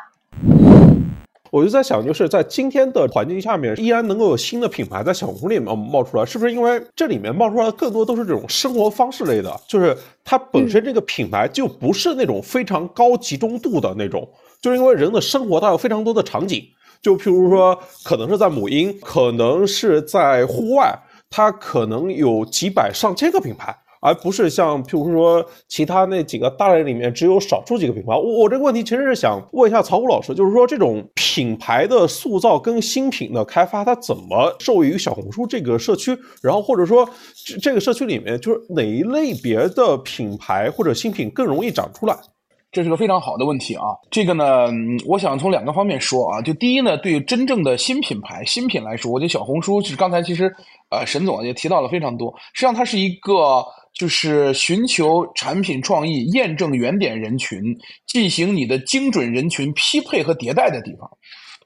我就在想，就是在今天的环境下面，依然能够有新的品牌在小红书里面冒出来，是不是因为这里面冒出来的更多都是这种生活方式类的？就是它本身这个品牌就不是那种非常高集中度的那种，就是因为人的生活它有非常多的场景，就譬如说，可能是在母婴，可能是在户外，它可能有几百上千个品牌。而不是像，譬如说其他那几个大类里面只有少数几个品牌。我我这个问题其实是想问一下曹虎老师，就是说这种品牌的塑造跟新品的开发，它怎么受益于小红书这个社区？然后或者说这这个社区里面，就是哪一类别的品牌或者新品更容易长出来？这是个非常好的问题啊。这个呢，我想从两个方面说啊。就第一呢，对于真正的新品牌、新品来说，我觉得小红书是刚才其实呃沈总也提到了非常多。实际上，它是一个就是寻求产品创意、验证原点人群、进行你的精准人群匹配和迭代的地方。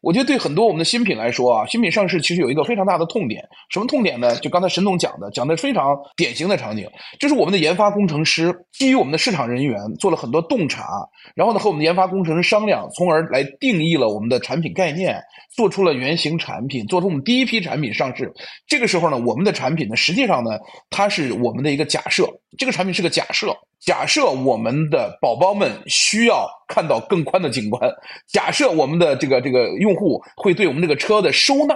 我觉得对很多我们的新品来说啊，新品上市其实有一个非常大的痛点，什么痛点呢？就刚才沈总讲的，讲的非常典型的场景，就是我们的研发工程师基于我们的市场人员做了很多洞察，然后呢和我们的研发工程师商量，从而来定义了我们的产品概念，做出了原型产品，做出我们第一批产品上市。这个时候呢，我们的产品呢，实际上呢，它是我们的一个假设，这个产品是个假设。假设我们的宝宝们需要看到更宽的景观，假设我们的这个这个用户会对我们这个车的收纳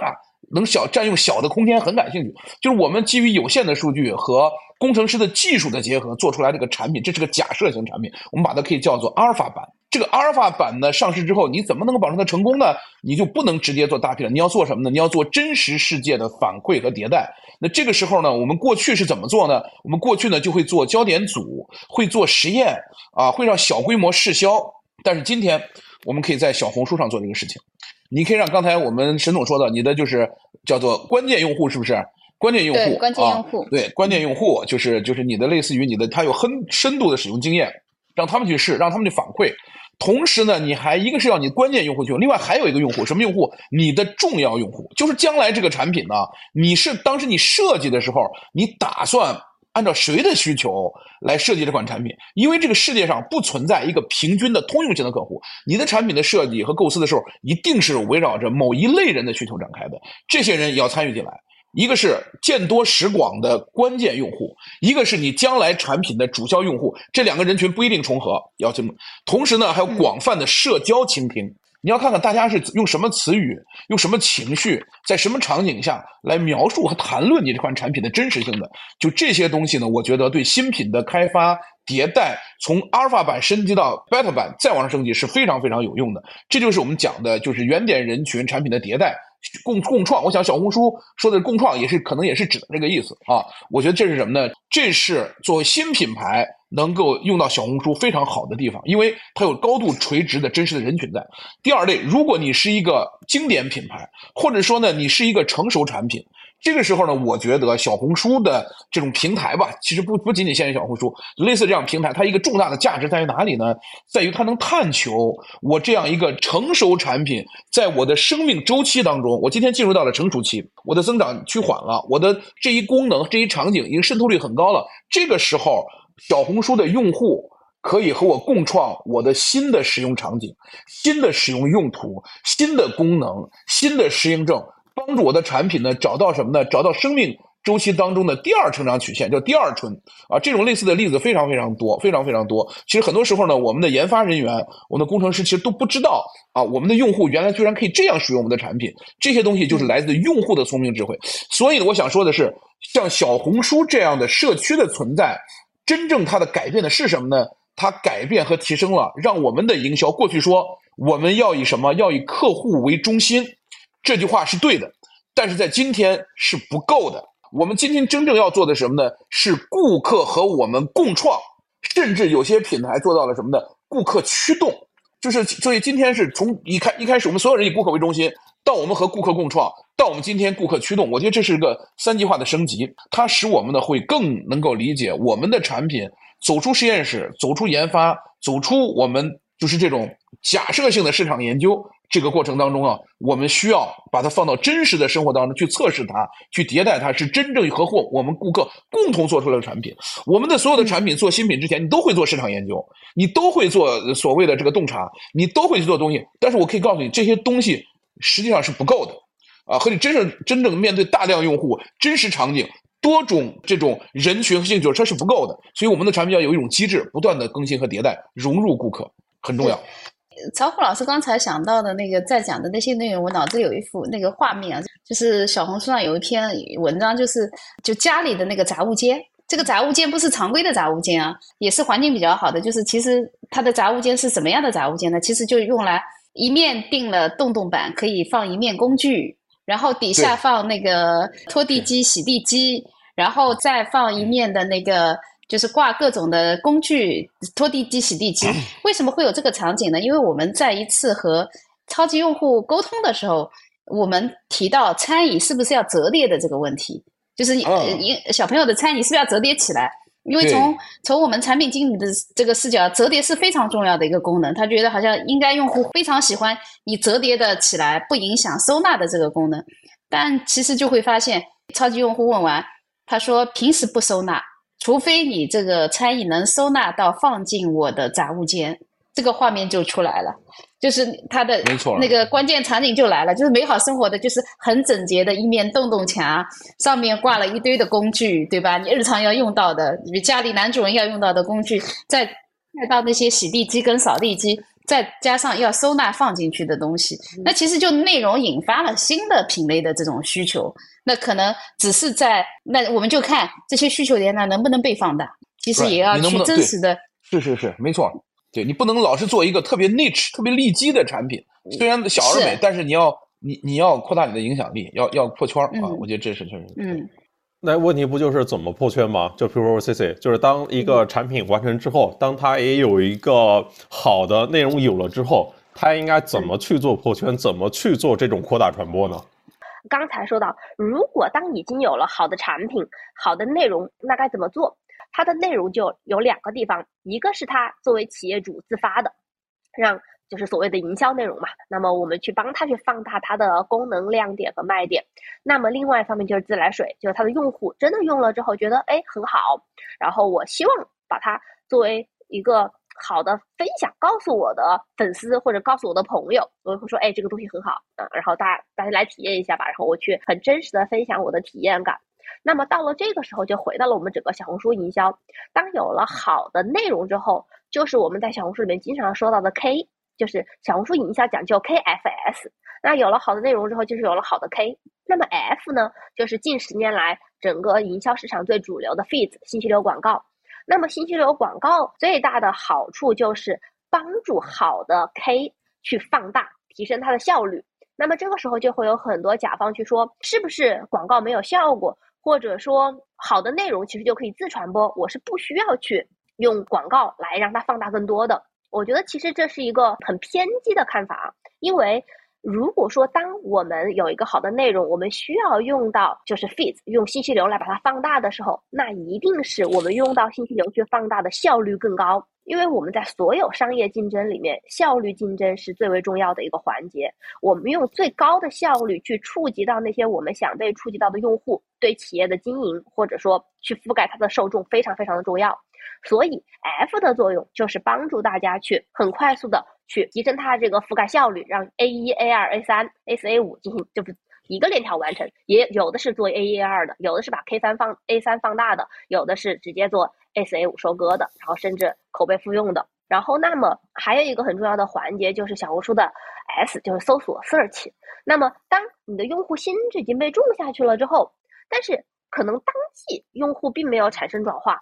能小占用小的空间很感兴趣，就是我们基于有限的数据和工程师的技术的结合做出来这个产品，这是个假设型产品，我们把它可以叫做阿尔法版。这个阿尔法版呢上市之后，你怎么能够保证它成功呢？你就不能直接做大批量，你要做什么呢？你要做真实世界的反馈和迭代。那这个时候呢，我们过去是怎么做呢？我们过去呢就会做焦点组，会做实验啊，会让小规模试销。但是今天我们可以在小红书上做这个事情。你可以让刚才我们沈总说的，你的就是叫做关键用户，是不是？关键用户，关键用户，对，关键用户就是就是你的类似于你的，他有很深度的使用经验，让他们去试，让他们去反馈。同时呢，你还一个是要你关键用户去用，另外还有一个用户，什么用户？你的重要用户，就是将来这个产品呢，你是当时你设计的时候，你打算按照谁的需求来设计这款产品？因为这个世界上不存在一个平均的通用型的客户，你的产品的设计和构思的时候，一定是围绕着某一类人的需求展开的，这些人也要参与进来。一个是见多识广的关键用户，一个是你将来产品的主销用户，这两个人群不一定重合，要这么。同时呢，还有广泛的社交倾听，你要看看大家是用什么词语，用什么情绪，在什么场景下来描述和谈论你这款产品的真实性的。就这些东西呢，我觉得对新品的开发迭代，从阿尔法版升级到 beta 版，再往上升级是非常非常有用的。这就是我们讲的，就是原点人群产品的迭代。共共创，我想小红书说的共创也是可能也是指的这个意思啊。我觉得这是什么呢？这是作为新品牌能够用到小红书非常好的地方，因为它有高度垂直的真实的人群在。第二类，如果你是一个经典品牌，或者说呢你是一个成熟产品。这个时候呢，我觉得小红书的这种平台吧，其实不不仅仅限于小红书，类似这样平台，它一个重大的价值在于哪里呢？在于它能探求我这样一个成熟产品，在我的生命周期当中，我今天进入到了成熟期，我的增长趋缓了，我的这一功能、这一场景已经渗透率很高了。这个时候，小红书的用户可以和我共创我的新的使用场景、新的使用用途、新的功能、新的适应症。帮助我的产品呢找到什么呢？找到生命周期当中的第二成长曲线，叫第二春啊。这种类似的例子非常非常多，非常非常多。其实很多时候呢，我们的研发人员、我们的工程师其实都不知道啊，我们的用户原来居然可以这样使用我们的产品。这些东西就是来自用户的聪明智慧。所以呢，我想说的是，像小红书这样的社区的存在，真正它的改变的是什么呢？它改变和提升了，让我们的营销过去说我们要以什么？要以客户为中心。这句话是对的，但是在今天是不够的。我们今天真正要做的什么呢？是顾客和我们共创，甚至有些品牌做到了什么呢？顾客驱动，就是所以今天是从一开一开始，我们所有人以顾客为中心，到我们和顾客共创，到我们今天顾客驱动。我觉得这是一个三极化的升级，它使我们呢会更能够理解我们的产品走出实验室，走出研发，走出我们就是这种假设性的市场研究。这个过程当中啊，我们需要把它放到真实的生活当中去测试它，去迭代它，是真正和货我们顾客共同做出来的产品。我们的所有的产品做新品之前，你都会做市场研究，你都会做所谓的这个洞察，你都会去做东西。但是我可以告诉你，这些东西实际上是不够的啊！和你真正真正面对大量用户、真实场景、多种这种人群和兴趣，它是不够的。所以我们的产品要有一种机制，不断的更新和迭代，融入顾客，很重要。曹虎老师刚才想到的那个在讲的那些内容，我脑子里有一幅那个画面啊，就是小红书上有一篇文章，就是就家里的那个杂物间。这个杂物间不是常规的杂物间啊，也是环境比较好的。就是其实它的杂物间是什么样的杂物间呢？其实就用来一面定了洞洞板，可以放一面工具，然后底下放那个拖地机、洗地机，然后再放一面的那个就是挂各种的工具，拖地机、洗地机。为什么会有这个场景呢？因为我们在一次和超级用户沟通的时候，我们提到餐椅是不是要折叠的这个问题，就是你小朋友的餐椅是不是要折叠起来？因为从从我们产品经理的这个视角，折叠是非常重要的一个功能。他觉得好像应该用户非常喜欢你折叠的起来，不影响收纳的这个功能。但其实就会发现，超级用户问完，他说平时不收纳，除非你这个餐椅能收纳到放进我的杂物间，这个画面就出来了。就是它的没错，那个关键场景就来了，就是美好生活的，就是很整洁的一面洞洞墙，上面挂了一堆的工具，对吧？你日常要用到的，你家里男主人要用到的工具，再再到那些洗地机跟扫地机，再加上要收纳放进去的东西，那其实就内容引发了新的品类的这种需求。那可能只是在那我们就看这些需求点呢能不能被放大，其实也要去真实的。是是是，没错。对你不能老是做一个特别 niche、特别利基的产品，虽然小而美，但是你要你你要扩大你的影响力，要要破圈啊！我觉得这是确实。嗯，那问题不就是怎么破圈吗？就比如说 C C，就是当一个产品完成之后，当它也有一个好的内容有了之后，它应该怎么去做破圈？怎么去做这种扩大传播呢？刚才说到，如果当已经有了好的产品、好的内容，那该怎么做？它的内容就有两个地方，一个是它作为企业主自发的，让就是所谓的营销内容嘛。那么我们去帮他去放大它的功能亮点和卖点。那么另外一方面就是自来水，就是它的用户真的用了之后觉得哎很好，然后我希望把它作为一个好的分享，告诉我的粉丝或者告诉我的朋友，我会说哎这个东西很好啊，然后大家大家来体验一下吧，然后我去很真实的分享我的体验感。那么到了这个时候，就回到了我们整个小红书营销。当有了好的内容之后，就是我们在小红书里面经常说到的 K，就是小红书营销讲究 KFS。那有了好的内容之后，就是有了好的 K。那么 F 呢，就是近十年来整个营销市场最主流的 Feeds 信息流广告。那么信息流广告最大的好处就是帮助好的 K 去放大，提升它的效率。那么这个时候就会有很多甲方去说，是不是广告没有效果？或者说，好的内容其实就可以自传播，我是不需要去用广告来让它放大更多的。我觉得其实这是一个很偏激的看法，因为如果说当我们有一个好的内容，我们需要用到就是 feed 用信息流来把它放大的时候，那一定是我们用到信息流去放大的效率更高。因为我们在所有商业竞争里面，效率竞争是最为重要的一个环节。我们用最高的效率去触及到那些我们想被触及到的用户，对企业的经营或者说去覆盖它的受众非常非常的重要。所以 F 的作用就是帮助大家去很快速的去提升它这个覆盖效率，让 A 一、A 二、A 三、A 四、A 五进行就是一个链条完成。也有的是做 A 一、A 二的，有的是把 K 三放 A 三放大的，有的是直接做。S A 五收割的，然后甚至口碑复用的，然后那么还有一个很重要的环节就是小红书的 S，就是搜索 search。那么当你的用户心智已经被种下去了之后，但是可能当即用户并没有产生转化，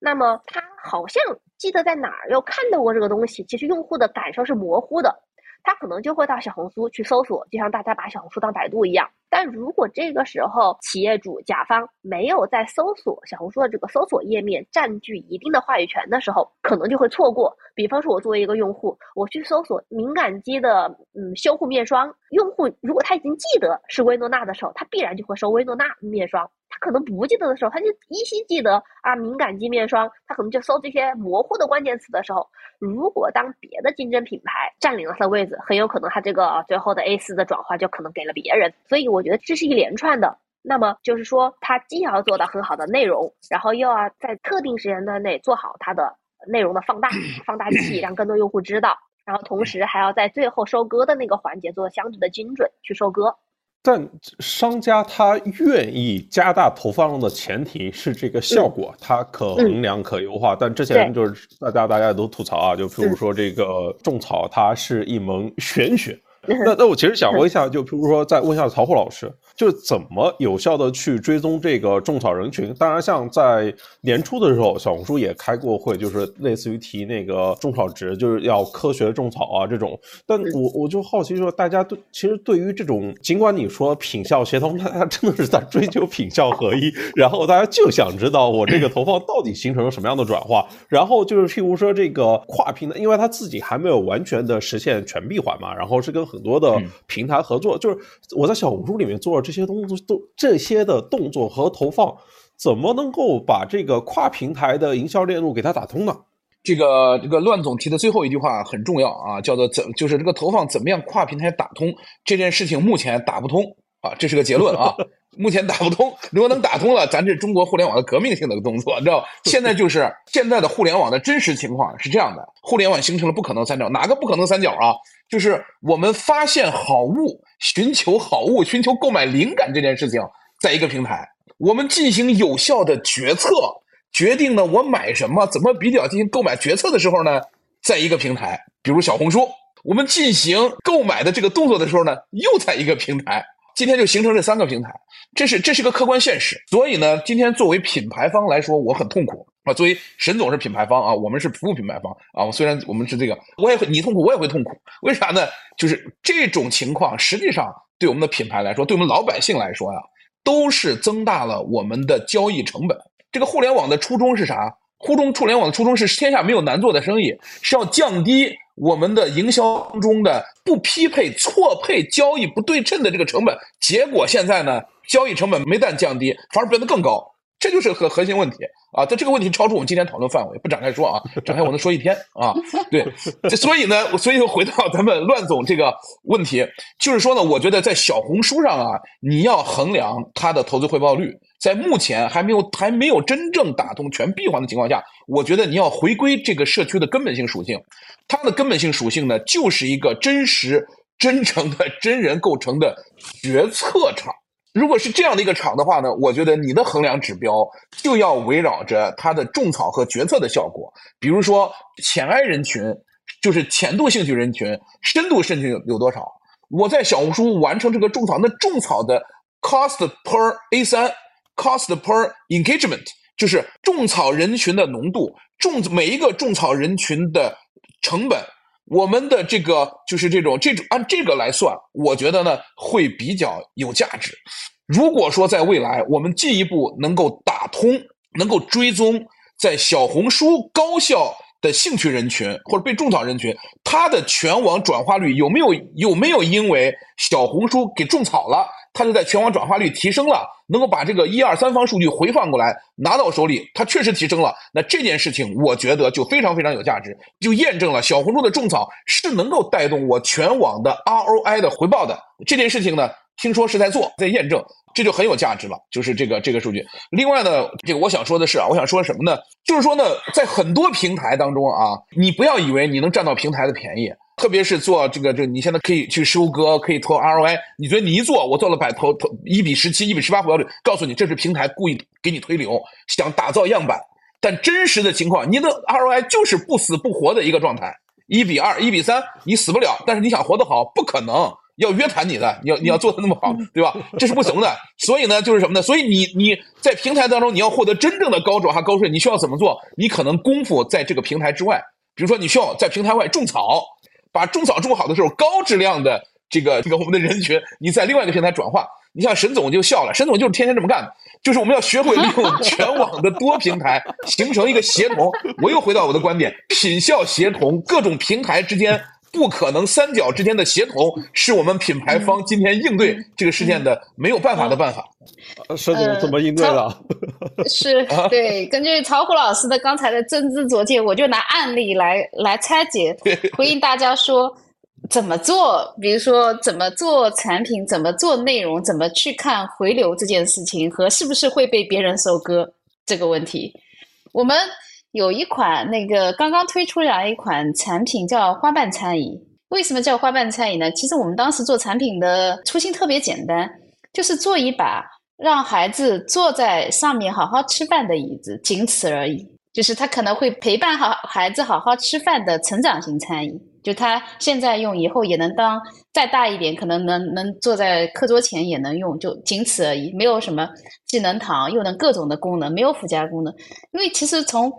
那么他好像记得在哪儿又看到过这个东西，其实用户的感受是模糊的。他可能就会到小红书去搜索，就像大家把小红书当百度一样。但如果这个时候企业主甲方没有在搜索小红书的这个搜索页面占据一定的话语权的时候，可能就会错过。比方说，我作为一个用户，我去搜索敏感肌的嗯修护面霜，用户如果他已经记得是薇诺娜的时候，他必然就会搜薇诺娜面霜。他可能不记得的时候，他就依稀记得啊敏感肌面霜，他可能就搜这些模糊的关键词的时候，如果当别的竞争品牌占领了他的位置，很有可能他这个最后的 A 四的转化就可能给了别人。所以我觉得这是一连串的。那么就是说，他既要做到很好的内容，然后又要在特定时间段内做好它的内容的放大 (coughs) 放大器，让更多用户知道，然后同时还要在最后收割的那个环节做相对的精准去收割。但商家他愿意加大投放量的前提是这个效果，它可衡量、可优化。但之前就是大家大家都吐槽啊，就比如说这个种草，它是一门玄学，(laughs) 那那我其实想问一下，就比如说再问一下曹虎老师，就是怎么有效的去追踪这个种草人群？当然，像在年初的时候，小红书也开过会，就是类似于提那个种草值，就是要科学种草啊这种。但我我就好奇说，大家对其实对于这种，尽管你说品效协同，(laughs) 大家真的是在追求品效合一，然后大家就想知道我这个投放到底形成了什么样的转化。然后就是譬如说这个跨平台，因为他自己还没有完全的实现全闭环嘛，然后是跟很多的平台合作，就是我在小红书里面做这些东西，都这些的动作和投放，怎么能够把这个跨平台的营销链路给它打通呢？这个这个乱总提的最后一句话很重要啊，叫做怎就是这个投放怎么样跨平台打通这件事情目前打不通啊，这是个结论啊，目前打不通。(laughs) 如果能打通了，咱这中国互联网的革命性的动作，你知道？(laughs) 现在就是现在的互联网的真实情况是这样的，互联网形成了不可能三角，哪个不可能三角啊？就是我们发现好物、寻求好物、寻求购买灵感这件事情，在一个平台，我们进行有效的决策。决定呢，我买什么，怎么比较进行购买决策的时候呢，在一个平台，比如小红书，我们进行购买的这个动作的时候呢，又在一个平台。今天就形成这三个平台，这是这是个客观现实。所以呢，今天作为品牌方来说，我很痛苦啊。作为沈总是品牌方啊，我们是服务品牌方啊。我虽然我们是这个，我也会你痛苦，我也会痛苦。为啥呢？就是这种情况，实际上对我们的品牌来说，对我们老百姓来说呀，都是增大了我们的交易成本。这个互联网的初衷是啥？互中互联网的初衷是天下没有难做的生意，是要降低我们的营销中的不匹配、错配、交易不对称的这个成本。结果现在呢，交易成本没但降低，反而变得更高。这就是核核心问题啊！但这个问题超出我们今天讨论范围，不展开说啊。展开我能说一天啊。对，所以呢，所以又回到咱们乱总这个问题，就是说呢，我觉得在小红书上啊，你要衡量它的投资回报率，在目前还没有还没有真正打通全闭环的情况下，我觉得你要回归这个社区的根本性属性。它的根本性属性呢，就是一个真实、真诚的 (laughs) 真人构成的决策场。如果是这样的一个场的话呢，我觉得你的衡量指标就要围绕着它的种草和决策的效果。比如说，浅爱人群就是浅度兴趣人群，深度兴趣有有多少？我在小红书完成这个种草，那种草的 cost per A 三，cost per engagement，就是种草人群的浓度，种每一个种草人群的成本。我们的这个就是这种这种按这个来算，我觉得呢会比较有价值。如果说在未来我们进一步能够打通、能够追踪在小红书高效的兴趣人群或者被种草人群，它的全网转化率有没有有没有因为小红书给种草了？它就在全网转化率提升了，能够把这个一二三方数据回放过来拿到手里，它确实提升了。那这件事情我觉得就非常非常有价值，就验证了小红书的种草是能够带动我全网的 ROI 的回报的。这件事情呢，听说是在做，在验证，这就很有价值了。就是这个这个数据。另外呢，这个我想说的是啊，我想说什么呢？就是说呢，在很多平台当中啊，你不要以为你能占到平台的便宜。特别是做这个，这你现在可以去收割，可以投 ROI。你觉得你一做，我做了百投投一比十七、一比十八回报率，告诉你这是平台故意给你推流，想打造样板。但真实的情况，你的 ROI 就是不死不活的一个状态，一比二、一比三，你死不了。但是你想活得好，不可能，要约谈你的，你要你要做的那么好，对吧？这是不行的。所以呢，就是什么呢？所以你你在平台当中，你要获得真正的高转化、高税，你需要怎么做？你可能功夫在这个平台之外，比如说你需要在平台外种草。把种草种好的时候，高质量的这个这个我们的人群，你在另外一个平台转化。你像沈总就笑了，沈总就是天天这么干的，就是我们要学会利用 (laughs) 全网的多平台形成一个协同。我又回到我的观点，品效协同，各种平台之间不可能三角之间的协同，是我们品牌方今天应对这个事件的没有办法的办法。沈总怎么应对的？是对，根据曹虎老师的刚才的真知灼见，我就拿案例来来拆解，回应大家说。怎么做？比如说，怎么做产品，怎么做内容，怎么去看回流这件事情，和是不是会被别人收割这个问题，我们有一款那个刚刚推出来一款产品叫花瓣餐椅。为什么叫花瓣餐椅呢？其实我们当时做产品的初心特别简单，就是做一把让孩子坐在上面好好吃饭的椅子，仅此而已。就是它可能会陪伴好孩子好好吃饭的成长型餐椅。就它现在用，以后也能当再大一点，可能能能坐在课桌前也能用，就仅此而已，没有什么既能躺又能各种的功能，没有附加功能。因为其实从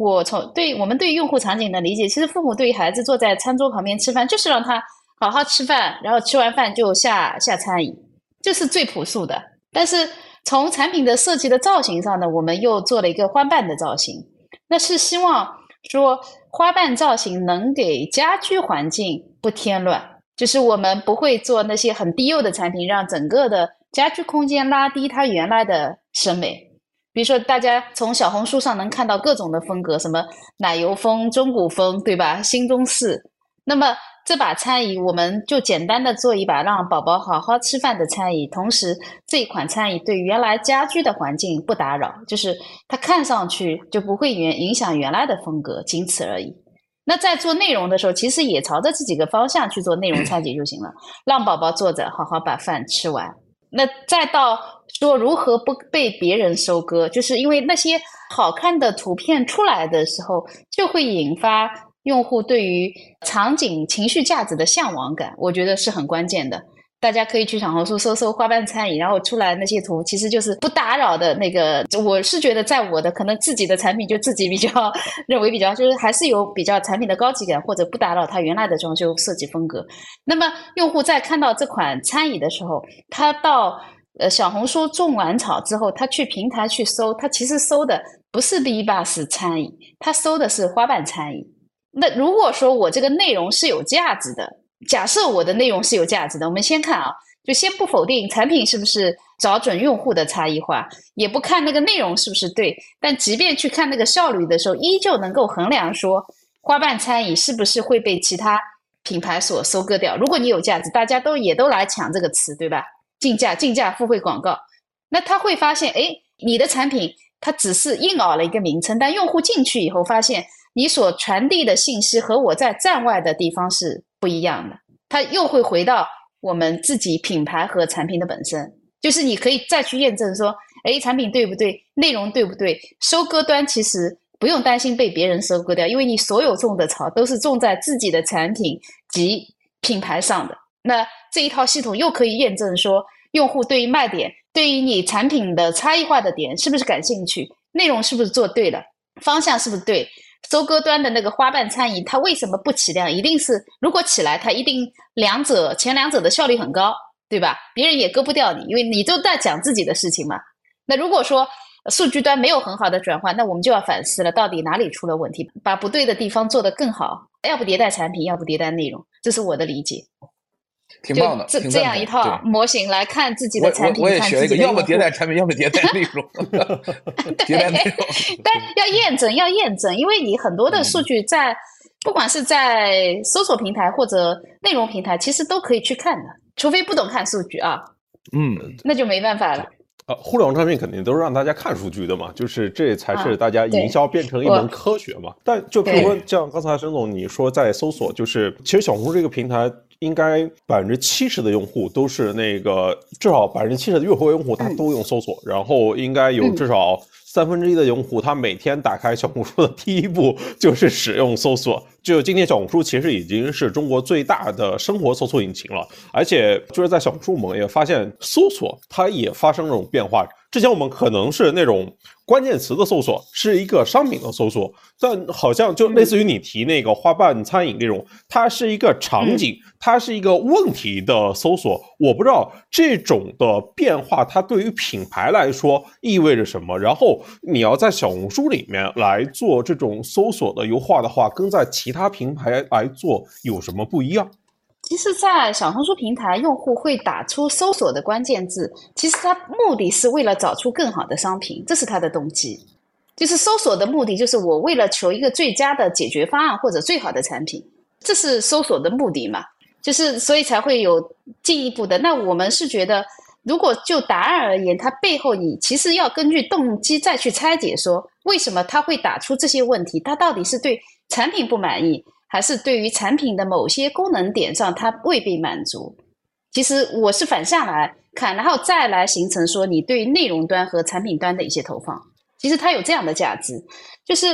我从对我们对用户场景的理解，其实父母对于孩子坐在餐桌旁边吃饭，就是让他好好吃饭，然后吃完饭就下下餐椅，这是最朴素的。但是从产品的设计的造型上呢，我们又做了一个花瓣的造型，那是希望说。花瓣造型能给家居环境不添乱，就是我们不会做那些很低幼的产品，让整个的家居空间拉低它原来的审美。比如说，大家从小红书上能看到各种的风格，什么奶油风、中古风，对吧？新中式。那么。这把餐椅，我们就简单的做一把让宝宝好好吃饭的餐椅。同时，这一款餐椅对原来家居的环境不打扰，就是它看上去就不会原影响原来的风格，仅此而已。那在做内容的时候，其实也朝着这几个方向去做内容拆解就行了，让宝宝坐着好好把饭吃完。那再到说如何不被别人收割，就是因为那些好看的图片出来的时候，就会引发。用户对于场景情绪价值的向往感，我觉得是很关键的。大家可以去小红书搜搜花瓣餐饮，然后出来那些图，其实就是不打扰的那个。我是觉得，在我的可能自己的产品就自己比较 (laughs) 认为比较，就是还是有比较产品的高级感，或者不打扰他原来的装修设计风格。那么用户在看到这款餐椅的时候，他到呃小红书种完草之后，他去平台去搜，他其实搜的不是 B 八十餐饮，他搜的是花瓣餐饮。那如果说我这个内容是有价值的，假设我的内容是有价值的，我们先看啊，就先不否定产品是不是找准用户的差异化，也不看那个内容是不是对，但即便去看那个效率的时候，依旧能够衡量说花瓣餐饮是不是会被其他品牌所收割掉。如果你有价值，大家都也都来抢这个词，对吧？竞价、竞价、付费广告，那他会发现，哎，你的产品它只是硬熬了一个名称，但用户进去以后发现。你所传递的信息和我在站外的地方是不一样的，它又会回到我们自己品牌和产品的本身，就是你可以再去验证说，哎，产品对不对，内容对不对，收割端其实不用担心被别人收割掉，因为你所有种的草都是种在自己的产品及品牌上的。那这一套系统又可以验证说，用户对于卖点，对于你产品的差异化的点是不是感兴趣，内容是不是做对了，方向是不是对。收割端的那个花瓣餐饮，它为什么不起量？一定是如果起来，它一定两者前两者的效率很高，对吧？别人也割不掉你，因为你都在讲自己的事情嘛。那如果说数据端没有很好的转换，那我们就要反思了，到底哪里出了问题？把不对的地方做得更好，要不迭代产品，要不迭代内容，这是我的理解。挺棒的，这这样一套模型来看自己的产品，我也学一个，要么迭代产品，要么迭代内容，(laughs) 迭代内容。但要验证，要验证，因为你很多的数据在，不管是在搜索平台或者内容平台，其实都可以去看的，除非不懂看数据啊。嗯，那就没办法了。啊，互联网产品肯定都是让大家看数据的嘛，就是这才是大家营销变成一门科学嘛。但就比如说像刚才沈总你说在搜索，就是其实小红书这个平台。应该百分之七十的用户都是那个，至少百分之七十的月活用户他都用搜索，然后应该有至少三分之一的用户他每天打开小红书的第一步就是使用搜索。就今天小红书其实已经是中国最大的生活搜索引擎了，而且就是在小红书我们也发现搜索它也发生这种变化。之前我们可能是那种关键词的搜索，是一个商品的搜索，但好像就类似于你提那个花瓣餐饮这种，它是一个场景，它是一个问题的搜索。我不知道这种的变化，它对于品牌来说意味着什么。然后你要在小红书里面来做这种搜索的优化的话，跟在其他平台来做有什么不一样？其实，在小红书平台，用户会打出搜索的关键字，其实他目的是为了找出更好的商品，这是他的动机。就是搜索的目的，就是我为了求一个最佳的解决方案或者最好的产品，这是搜索的目的嘛？就是所以才会有进一步的。那我们是觉得，如果就答案而言，它背后你其实要根据动机再去拆解，说为什么他会打出这些问题，他到底是对产品不满意？还是对于产品的某些功能点上，它未被满足。其实我是反向来看，然后再来形成说你对内容端和产品端的一些投放。其实它有这样的价值，就是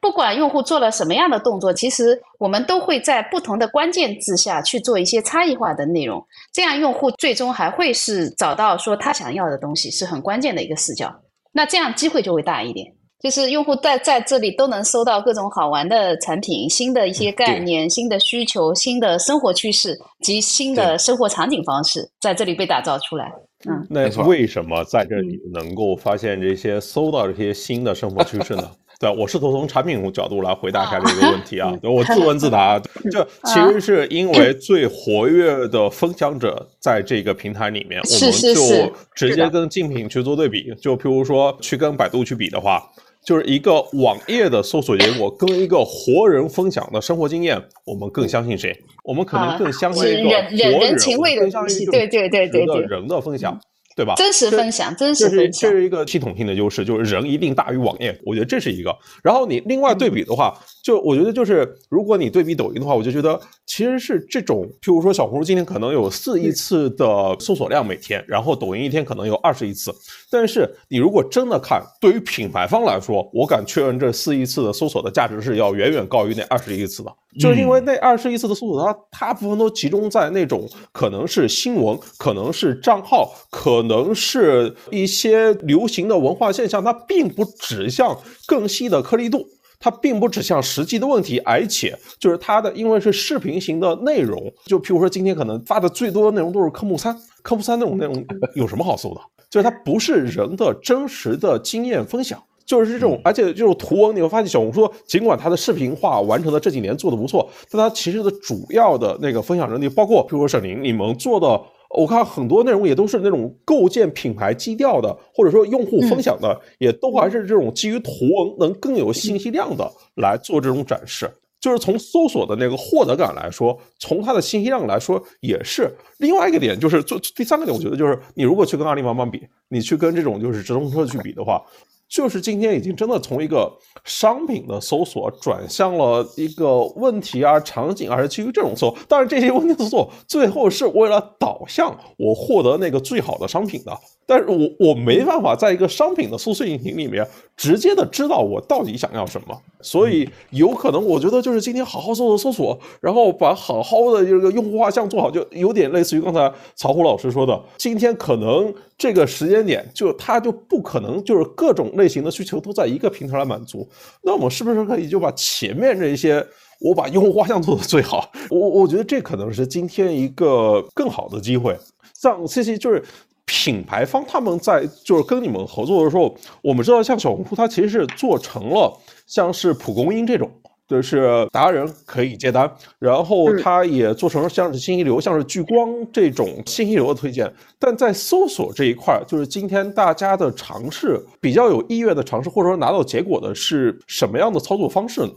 不管用户做了什么样的动作，其实我们都会在不同的关键字下去做一些差异化的内容，这样用户最终还会是找到说他想要的东西，是很关键的一个视角。那这样机会就会大一点，就是用户在在这里都能搜到各种好玩的产品、新的一些概念、新的需求、新的生活趋势及新的生活场景方式，在这里被打造出来。嗯，那为什么在这里能够发现这些搜到这些新的生活趋势呢？(laughs) 对，我试图从产品角度来回答一下这个问题啊。我自问自答，(laughs) 这其实是因为最活跃的分享者在这个平台里面，(laughs) 我们就直接跟竞品去做对比。就譬如说去跟百度去比的话，就是一个网页的搜索结果跟一个活人分享的生活经验，我们更相信谁？我们可能更相信一个人人情味的东西。对对对对对，人的分享。对吧？真实分享，真实分享，这是一个系统性的优势，就是人一定大于网页。我觉得这是一个。然后你另外对比的话，就我觉得就是如果你对比抖音的话，我就觉得其实是这种，譬如说小红书今天可能有四亿次的搜索量每天，然后抖音一天可能有二十亿次。但是你如果真的看，对于品牌方来说，我敢确认这四亿次的搜索的价值是要远远高于那二十亿次的。就是因为那二十亿次的搜索，它大部分都集中在那种可能是新闻，可能是账号，可能是一些流行的文化现象，它并不指向更细的颗粒度，它并不指向实际的问题，而且就是它的因为是视频型的内容，就譬如说今天可能发的最多的内容都是科目三，科目三那种内容有什么好搜的？就是它不是人的真实的经验分享。就是这种，而且这种图文，你会发现小红书尽管它的视频化完成的这几年做的不错，但它其实的主要的那个分享能力，包括比如说沈凌，你们做的，我看很多内容也都是那种构建品牌基调的，或者说用户分享的，也都还是这种基于图文能更有信息量的来做这种展示。就是从搜索的那个获得感来说，从它的信息量来说，也是另外一个点。就是做第三个点，我觉得就是你如果去跟阿里巴巴比，你去跟这种就是直通车去比的话。就是今天已经真的从一个商品的搜索转向了一个问题啊、场景而，是基于这种搜。但是，这些问题搜索最后是为了导向我获得那个最好的商品的。但是我我没办法在一个商品的搜索引擎里面直接的知道我到底想要什么，所以有可能我觉得就是今天好好搜索搜索，然后把好好的这个用户画像做好，就有点类似于刚才曹虎老师说的，今天可能这个时间点就他就不可能就是各种类型的需求都在一个平台来满足，那我们是不是可以就把前面这些我把用户画像做的最好，我我觉得这可能是今天一个更好的机会，像 C C 就是。品牌方他们在就是跟你们合作的时候，我们知道像小红书，它其实是做成了像是蒲公英这种，就是达人可以接单，然后它也做成了像是信息流、像是聚光这种信息流的推荐。但在搜索这一块，就是今天大家的尝试比较有意愿的尝试，或者说拿到结果的是什么样的操作方式呢？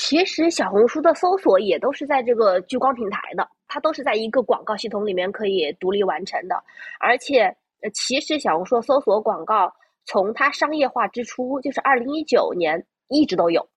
其实小红书的搜索也都是在这个聚光平台的。它都是在一个广告系统里面可以独立完成的，而且，呃，其实小红书搜索广告从它商业化之初，就是二零一九年一直都有，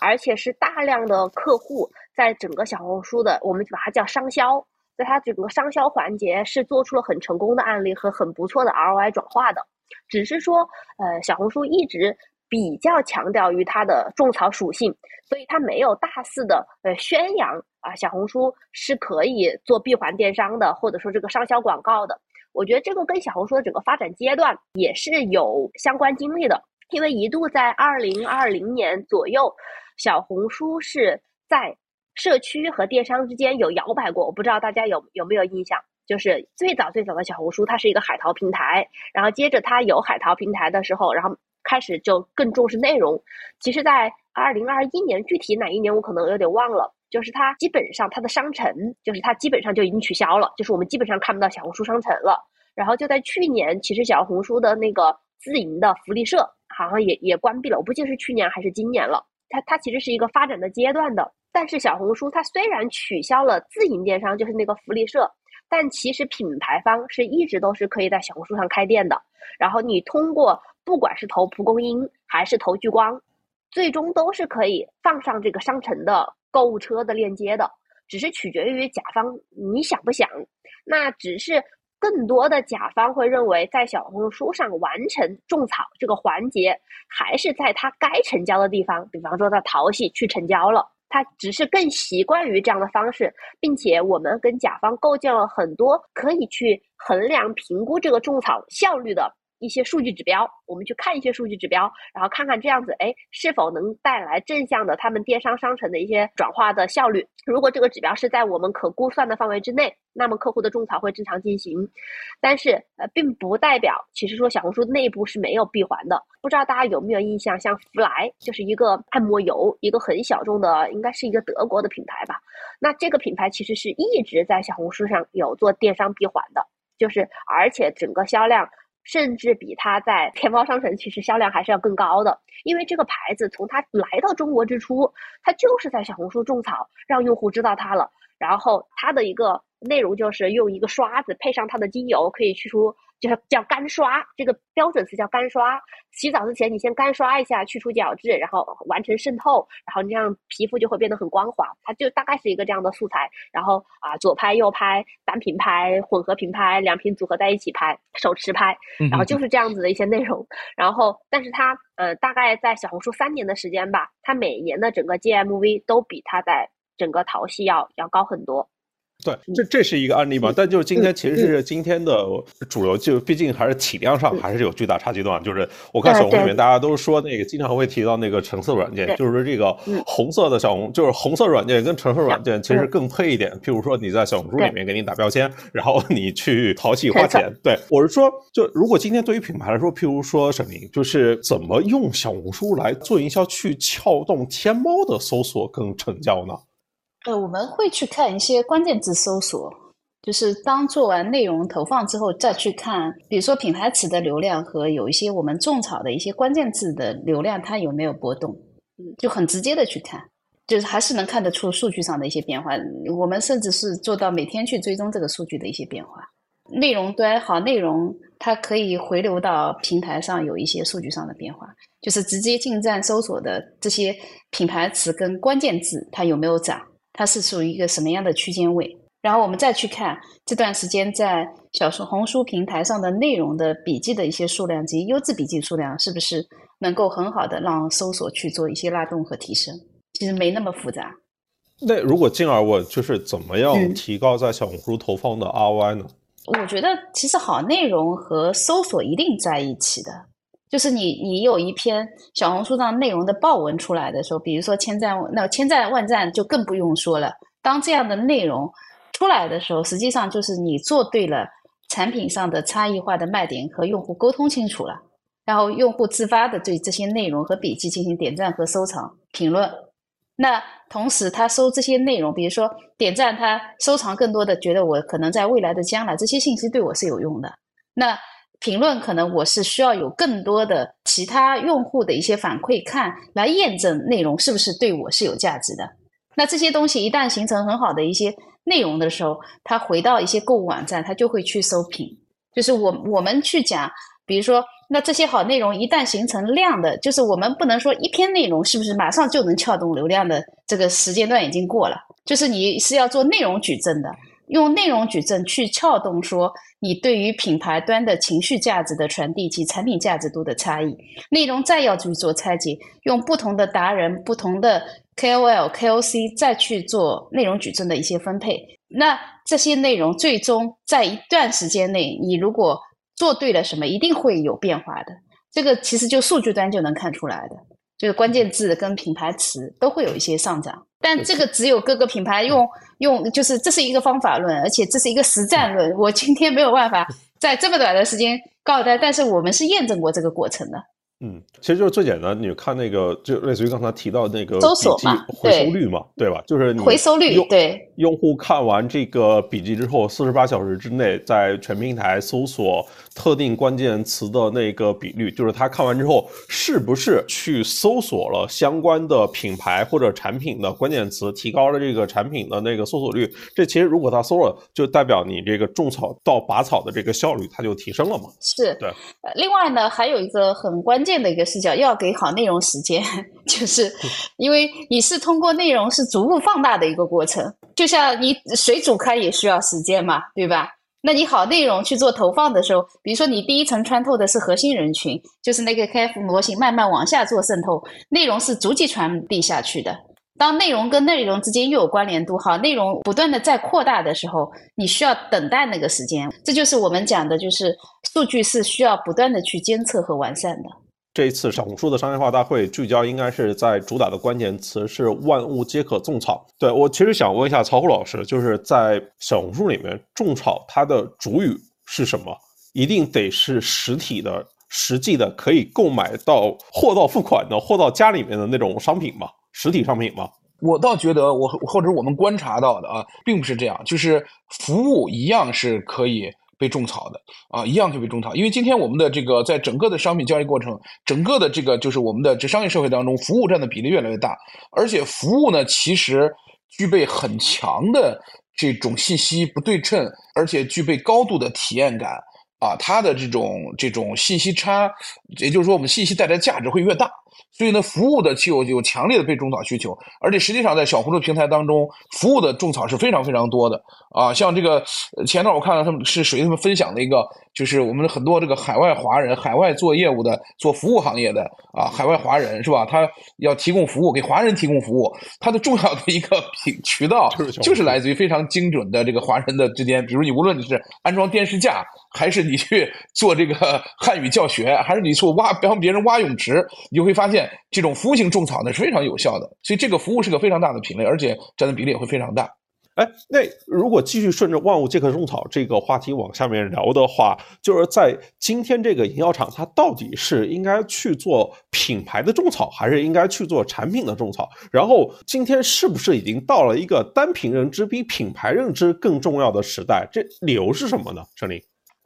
而且是大量的客户在整个小红书的，我们把它叫商销，在它整个商销环节是做出了很成功的案例和很不错的 ROI 转化的，只是说，呃，小红书一直。比较强调于它的种草属性，所以它没有大肆的呃宣扬啊，小红书是可以做闭环电商的，或者说这个商销广告的。我觉得这个跟小红书的整个发展阶段也是有相关经历的，因为一度在二零二零年左右，小红书是在社区和电商之间有摇摆过，我不知道大家有有没有印象，就是最早最早的小红书它是一个海淘平台，然后接着它有海淘平台的时候，然后。开始就更重视内容。其实，在二零二一年，具体哪一年我可能有点忘了。就是它基本上它的商城，就是它基本上就已经取消了，就是我们基本上看不到小红书商城了。然后就在去年，其实小红书的那个自营的福利社好像也也关闭了，我不记得是去年还是今年了。它它其实是一个发展的阶段的。但是小红书它虽然取消了自营电商，就是那个福利社，但其实品牌方是一直都是可以在小红书上开店的。然后你通过。不管是投蒲公英还是投聚光，最终都是可以放上这个商城的购物车的链接的，只是取决于甲方你想不想。那只是更多的甲方会认为，在小红书上完成种草这个环节，还是在他该成交的地方，比方说在淘系去成交了。他只是更习惯于这样的方式，并且我们跟甲方构建了很多可以去衡量、评估这个种草效率的。一些数据指标，我们去看一些数据指标，然后看看这样子，哎，是否能带来正向的他们电商商城的一些转化的效率。如果这个指标是在我们可估算的范围之内，那么客户的种草会正常进行。但是，呃，并不代表其实说小红书内部是没有闭环的。不知道大家有没有印象，像福来就是一个按摩油，一个很小众的，应该是一个德国的品牌吧。那这个品牌其实是一直在小红书上有做电商闭环的，就是而且整个销量。甚至比它在天猫商城其实销量还是要更高的，因为这个牌子从它来到中国之初，它就是在小红书种草，让用户知道它了，然后它的一个内容就是用一个刷子配上它的精油，可以去除。就是叫干刷，这个标准词叫干刷。洗澡之前你先干刷一下，去除角质，然后完成渗透，然后这样皮肤就会变得很光滑。它就大概是一个这样的素材。然后啊，左拍右拍，单品拍，混合品拍，两瓶组合在一起拍，手持拍，然后就是这样子的一些内容。然后，但是它呃，大概在小红书三年的时间吧，它每年的整个 GMV 都比它在整个淘系要要高很多。对，这这是一个案例嘛？但就是今天其实是今天的主流，就毕竟还是体量上还是有巨大差距的。就是我看小红里面大家都说那个经常会提到那个橙色软件，就是说这个红色的小红，就是红色软件跟橙色软件其实更配一点。譬如说你在小红书里面给你打标签，然后你去淘气花钱。对我是说，就如果今天对于品牌来说，譬如说沈明，就是怎么用小红书来做营销去撬动天猫的搜索跟成交呢？呃，我们会去看一些关键字搜索，就是当做完内容投放之后，再去看，比如说品牌词的流量和有一些我们种草的一些关键字的流量，它有没有波动，就很直接的去看，就是还是能看得出数据上的一些变化。我们甚至是做到每天去追踪这个数据的一些变化。内容端好，内容它可以回流到平台上有一些数据上的变化，就是直接进站搜索的这些品牌词跟关键字，它有没有涨？它是属于一个什么样的区间位？然后我们再去看这段时间在小红书平台上的内容的笔记的一些数量及优质笔记数量，是不是能够很好的让搜索去做一些拉动和提升？其实没那么复杂。那如果进而我，就是怎么样提高在小红书投放的 ROI 呢？我觉得其实好内容和搜索一定在一起的。就是你，你有一篇小红书上内容的爆文出来的时候，比如说千赞，那千赞万赞就更不用说了。当这样的内容出来的时候，实际上就是你做对了产品上的差异化的卖点和用户沟通清楚了，然后用户自发的对这些内容和笔记进行点赞和收藏、评论。那同时他收这些内容，比如说点赞，他收藏更多的，觉得我可能在未来的将来这些信息对我是有用的。那评论可能我是需要有更多的其他用户的一些反馈看来验证内容是不是对我是有价值的。那这些东西一旦形成很好的一些内容的时候，他回到一些购物网站，他就会去搜评。就是我我们去讲，比如说，那这些好内容一旦形成量的，就是我们不能说一篇内容是不是马上就能撬动流量的这个时间段已经过了，就是你是要做内容矩阵的。用内容矩阵去撬动，说你对于品牌端的情绪价值的传递及产品价值度的差异，内容再要去做拆解，用不同的达人、不同的 KOL、KOC 再去做内容矩阵的一些分配。那这些内容最终在一段时间内，你如果做对了什么，一定会有变化的。这个其实就数据端就能看出来的，就是关键字跟品牌词都会有一些上涨。但这个只有各个品牌用用，就是这是一个方法论，而且这是一个实战论。我今天没有办法在这么短的时间告诉大家，但是我们是验证过这个过程的。嗯，其实就是最简单，你看那个，就类似于刚才提到那个搜索嘛，回收率嘛，对吧？就是回收率，对用户看完这个笔记之后，四十八小时之内在全平台搜索特定关键词的那个比率，就是他看完之后是不是去搜索了相关的品牌或者产品的关键词，提高了这个产品的那个搜索率。这其实如果他搜了，就代表你这个种草到拔草的这个效率它就提升了嘛。是对。另外呢，还有一个很关键。的一个视角要给好内容时间，(laughs) 就是因为你是通过内容是逐步放大的一个过程，就像你水煮开也需要时间嘛，对吧？那你好，内容去做投放的时候，比如说你第一层穿透的是核心人群，就是那个 KF 模型慢慢往下做渗透，内容是逐级传递下去的。当内容跟内容之间又有关联度，好，内容不断的在扩大的时候，你需要等待那个时间，这就是我们讲的，就是数据是需要不断的去监测和完善的。这一次小红书的商业化大会聚焦应该是在主打的关键词是万物皆可种草。对我其实想问一下曹虎老师，就是在小红书里面种草它的主语是什么？一定得是实体的、实际的，可以购买到货到付款的、货到家里面的那种商品吗？实体商品吗？我倒觉得，我或者我们观察到的啊，并不是这样，就是服务一样是可以被种草的啊，一样可以被种草。因为今天我们的这个在整个的商品交易过程，整个的这个就是我们的这商业社会当中，服务占的比例越来越大，而且服务呢，其实具备很强的这种信息不对称，而且具备高度的体验感啊，它的这种这种信息差，也就是说，我们信息带来价值会越大。所以呢，服务的就有有强烈的被种草需求，而且实际上在小红书平台当中，服务的种草是非常非常多的啊。像这个前段我看到他们是属于他们分享的一个，就是我们很多这个海外华人、海外做业务的、做服务行业的啊，海外华人是吧？他要提供服务，给华人提供服务，他的重要的一个品渠道就是来自于非常精准的这个华人的之间，比如你无论你是安装电视架，还是你去做这个汉语教学，还是你去挖帮别人挖泳池，你就会发现。这种服务性种草呢是非常有效的，所以这个服务是个非常大的品类，而且占的比例也会非常大。哎，那如果继续顺着万物皆可种草这个话题往下面聊的话，就是在今天这个营销厂，它到底是应该去做品牌的种草，还是应该去做产品的种草？然后今天是不是已经到了一个单品认知比品牌认知更重要的时代？这理由是什么呢？陈林，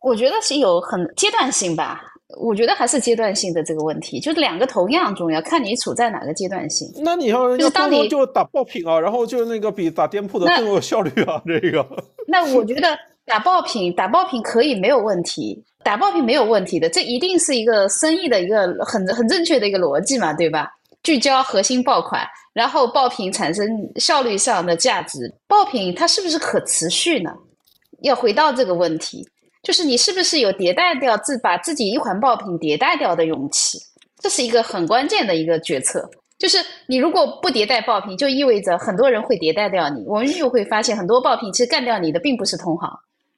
我觉得是有很阶段性吧。我觉得还是阶段性的这个问题，就是两个同样重要，看你处在哪个阶段性。那你要就是当你就打爆品啊，然后就那个比打店铺的更有效率啊，这个。那我觉得打爆品，打爆品可以没有问题，打爆品没有问题的，这一定是一个生意的一个很很正确的一个逻辑嘛，对吧？聚焦核心爆款，然后爆品产生效率上的价值，爆品它是不是可持续呢？要回到这个问题。就是你是不是有迭代掉自把自己一款爆品迭代掉的勇气？这是一个很关键的一个决策。就是你如果不迭代爆品，就意味着很多人会迭代掉你。我们又会发现很多爆品其实干掉你的并不是同行，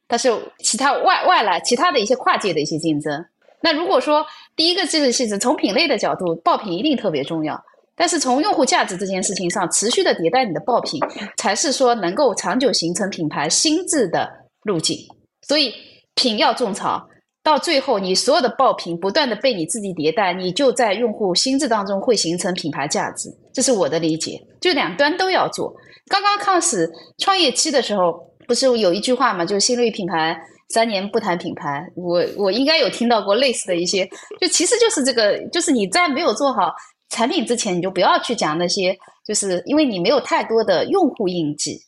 它是其他外外来其他的一些跨界的一些竞争。那如果说第一个这个是指从品类的角度，爆品一定特别重要。但是从用户价值这件事情上，持续的迭代你的爆品，才是说能够长久形成品牌心智的路径。所以。品要种草，到最后你所有的爆品不断的被你自己迭代，你就在用户心智当中会形成品牌价值。这是我的理解，就两端都要做。刚刚开始创业期的时候，不是有一句话嘛，就是新锐品牌三年不谈品牌。我我应该有听到过类似的一些，就其实就是这个，就是你在没有做好产品之前，你就不要去讲那些，就是因为你没有太多的用户印记。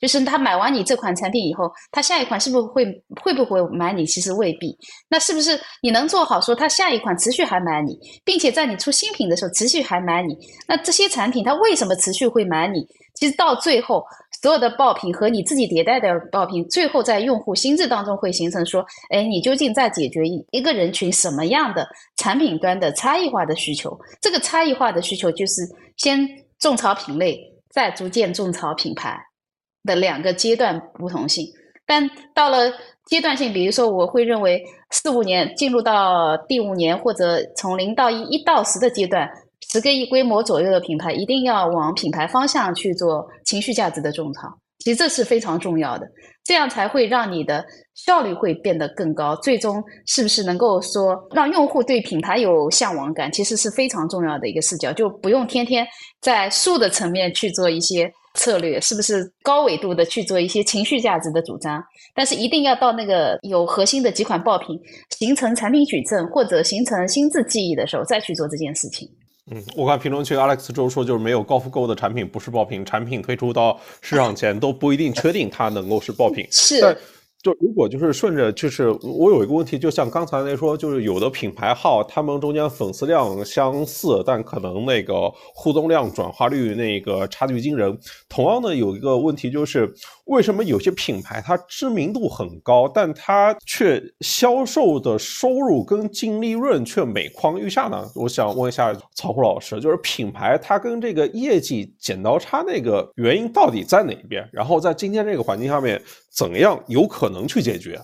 就是他买完你这款产品以后，他下一款是不是会会不会买你？其实未必。那是不是你能做好说他下一款持续还买你，并且在你出新品的时候持续还买你？那这些产品它为什么持续会买你？其实到最后，所有的爆品和你自己迭代的爆品，最后在用户心智当中会形成说：哎，你究竟在解决一一个人群什么样的产品端的差异化的需求？这个差异化的需求就是先种草品类，再逐渐种草品牌。的两个阶段不同性，但到了阶段性，比如说我会认为四五年进入到第五年，或者从零到一、一到十的阶段，十个亿规模左右的品牌，一定要往品牌方向去做情绪价值的种草。其实这是非常重要的，这样才会让你的效率会变得更高。最终是不是能够说让用户对品牌有向往感，其实是非常重要的一个视角，就不用天天在数的层面去做一些。策略是不是高维度的去做一些情绪价值的主张？但是一定要到那个有核心的几款爆品形成产品矩阵或者形成心智记忆的时候，再去做这件事情。嗯，我看评论区 Alex 周说，就是没有高复购的产品不是爆品，产品推出到市场前都不一定确定它能够是爆品。是。就如果就是顺着，就是我有一个问题，就像刚才那说，就是有的品牌号，他们中间粉丝量相似，但可能那个互动量、转化率那个差距惊人。同样的，有一个问题就是，为什么有些品牌它知名度很高，但它却销售的收入跟净利润却每况愈下呢？我想问一下曹虎老师，就是品牌它跟这个业绩剪刀差那个原因到底在哪边？然后在今天这个环境下面。怎样有可能去解决？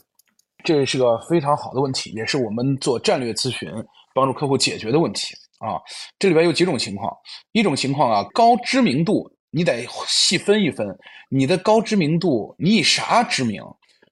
这是个非常好的问题，也是我们做战略咨询帮助客户解决的问题啊。这里边有几种情况，一种情况啊，高知名度，你得细分一分，你的高知名度，你以啥知名？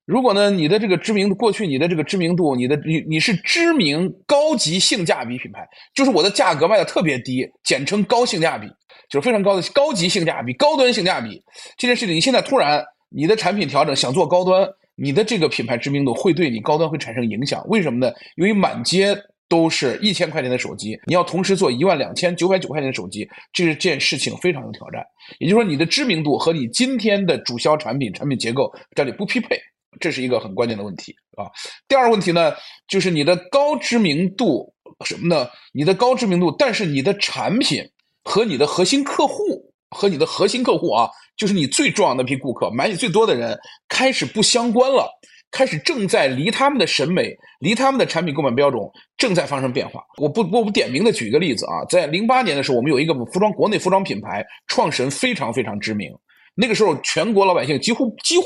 如果呢，你的这个知名度，过去你的这个知名度，你的你你是知名高级性价比品牌，就是我的价格卖的特别低，简称高性价比，就是非常高的高级性价比、高端性价比这件事情，你现在突然。你的产品调整想做高端，你的这个品牌知名度会对你高端会产生影响。为什么呢？因为满街都是一千块钱的手机，你要同时做一万两千九百九块钱的手机，这件事情非常有挑战。也就是说，你的知名度和你今天的主销产品产品结构这里不匹配，这是一个很关键的问题啊。第二个问题呢，就是你的高知名度什么呢？你的高知名度，但是你的产品和你的核心客户和你的核心客户啊。就是你最重要的那批顾客，买你最多的人开始不相关了，开始正在离他们的审美、离他们的产品购买标准正在发生变化。我不我不点名的举一个例子啊，在零八年的时候，我们有一个服装国内服装品牌创始人非常非常知名，那个时候全国老百姓几乎几乎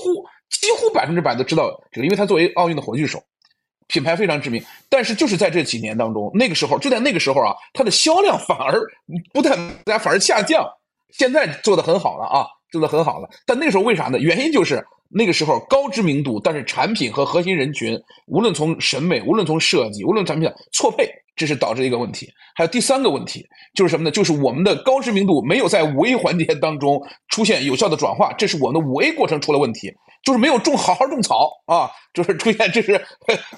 几乎百分之百都知道这个，因为他作为奥运的火炬手，品牌非常知名。但是就是在这几年当中，那个时候就在那个时候啊，它的销量反而不但反而下降，现在做的很好了啊。做的很好了，但那时候为啥呢？原因就是那个时候高知名度，但是产品和核心人群，无论从审美，无论从设计，无论产品错配，这是导致一个问题。还有第三个问题就是什么呢？就是我们的高知名度没有在五 A 环节当中出现有效的转化，这是我们的五 A 过程出了问题，就是没有种好好种草啊，就是出现这是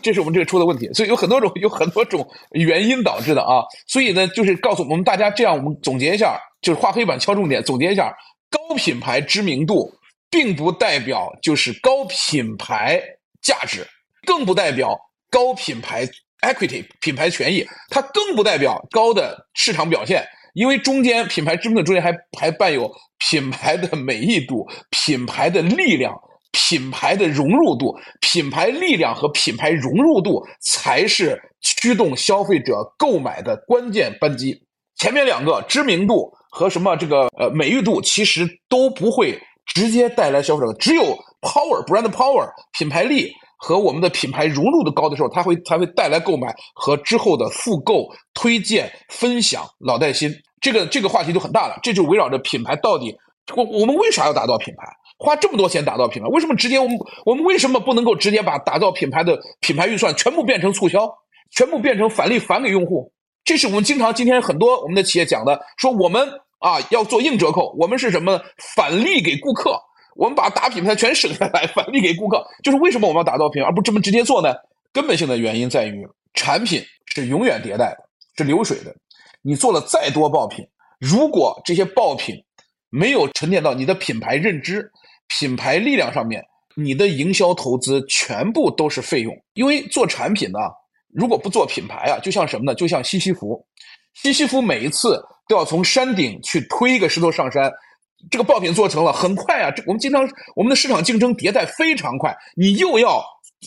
这是我们这个出的问题。所以有很多种有很多种原因导致的啊。所以呢，就是告诉我们大家，这样我们总结一下，就是画黑板敲重点，总结一下。高品牌知名度，并不代表就是高品牌价值，更不代表高品牌 equity 品牌权益，它更不代表高的市场表现，因为中间品牌知名度中间还还伴有品牌的美誉度、品牌的力量、品牌的融入度，品牌力量和品牌融入度才是驱动消费者购买的关键扳机。前面两个知名度。和什么这个呃美誉度其实都不会直接带来消费者，只有 power brand power 品牌力和我们的品牌融入的高的时候，它会才会带来购买和之后的复购、推荐、分享、老带新。这个这个话题就很大了，这就围绕着品牌到底我我们为啥要打造品牌，花这么多钱打造品牌？为什么直接我们我们为什么不能够直接把打造品牌的品牌预算全部变成促销，全部变成返利返给用户？这是我们经常今天很多我们的企业讲的，说我们啊要做硬折扣，我们是什么返利给顾客，我们把打品牌全省下来 (laughs) 返利给顾客，就是为什么我们要打造品，而不这么直接做呢？根本性的原因在于产品是永远迭代的，是流水的。你做了再多爆品，如果这些爆品没有沉淀到你的品牌认知、品牌力量上面，你的营销投资全部都是费用，因为做产品呢。如果不做品牌啊，就像什么呢？就像西西弗，西西弗每一次都要从山顶去推一个石头上山，这个爆品做成了很快啊。这我们经常我们的市场竞争迭代非常快，你又要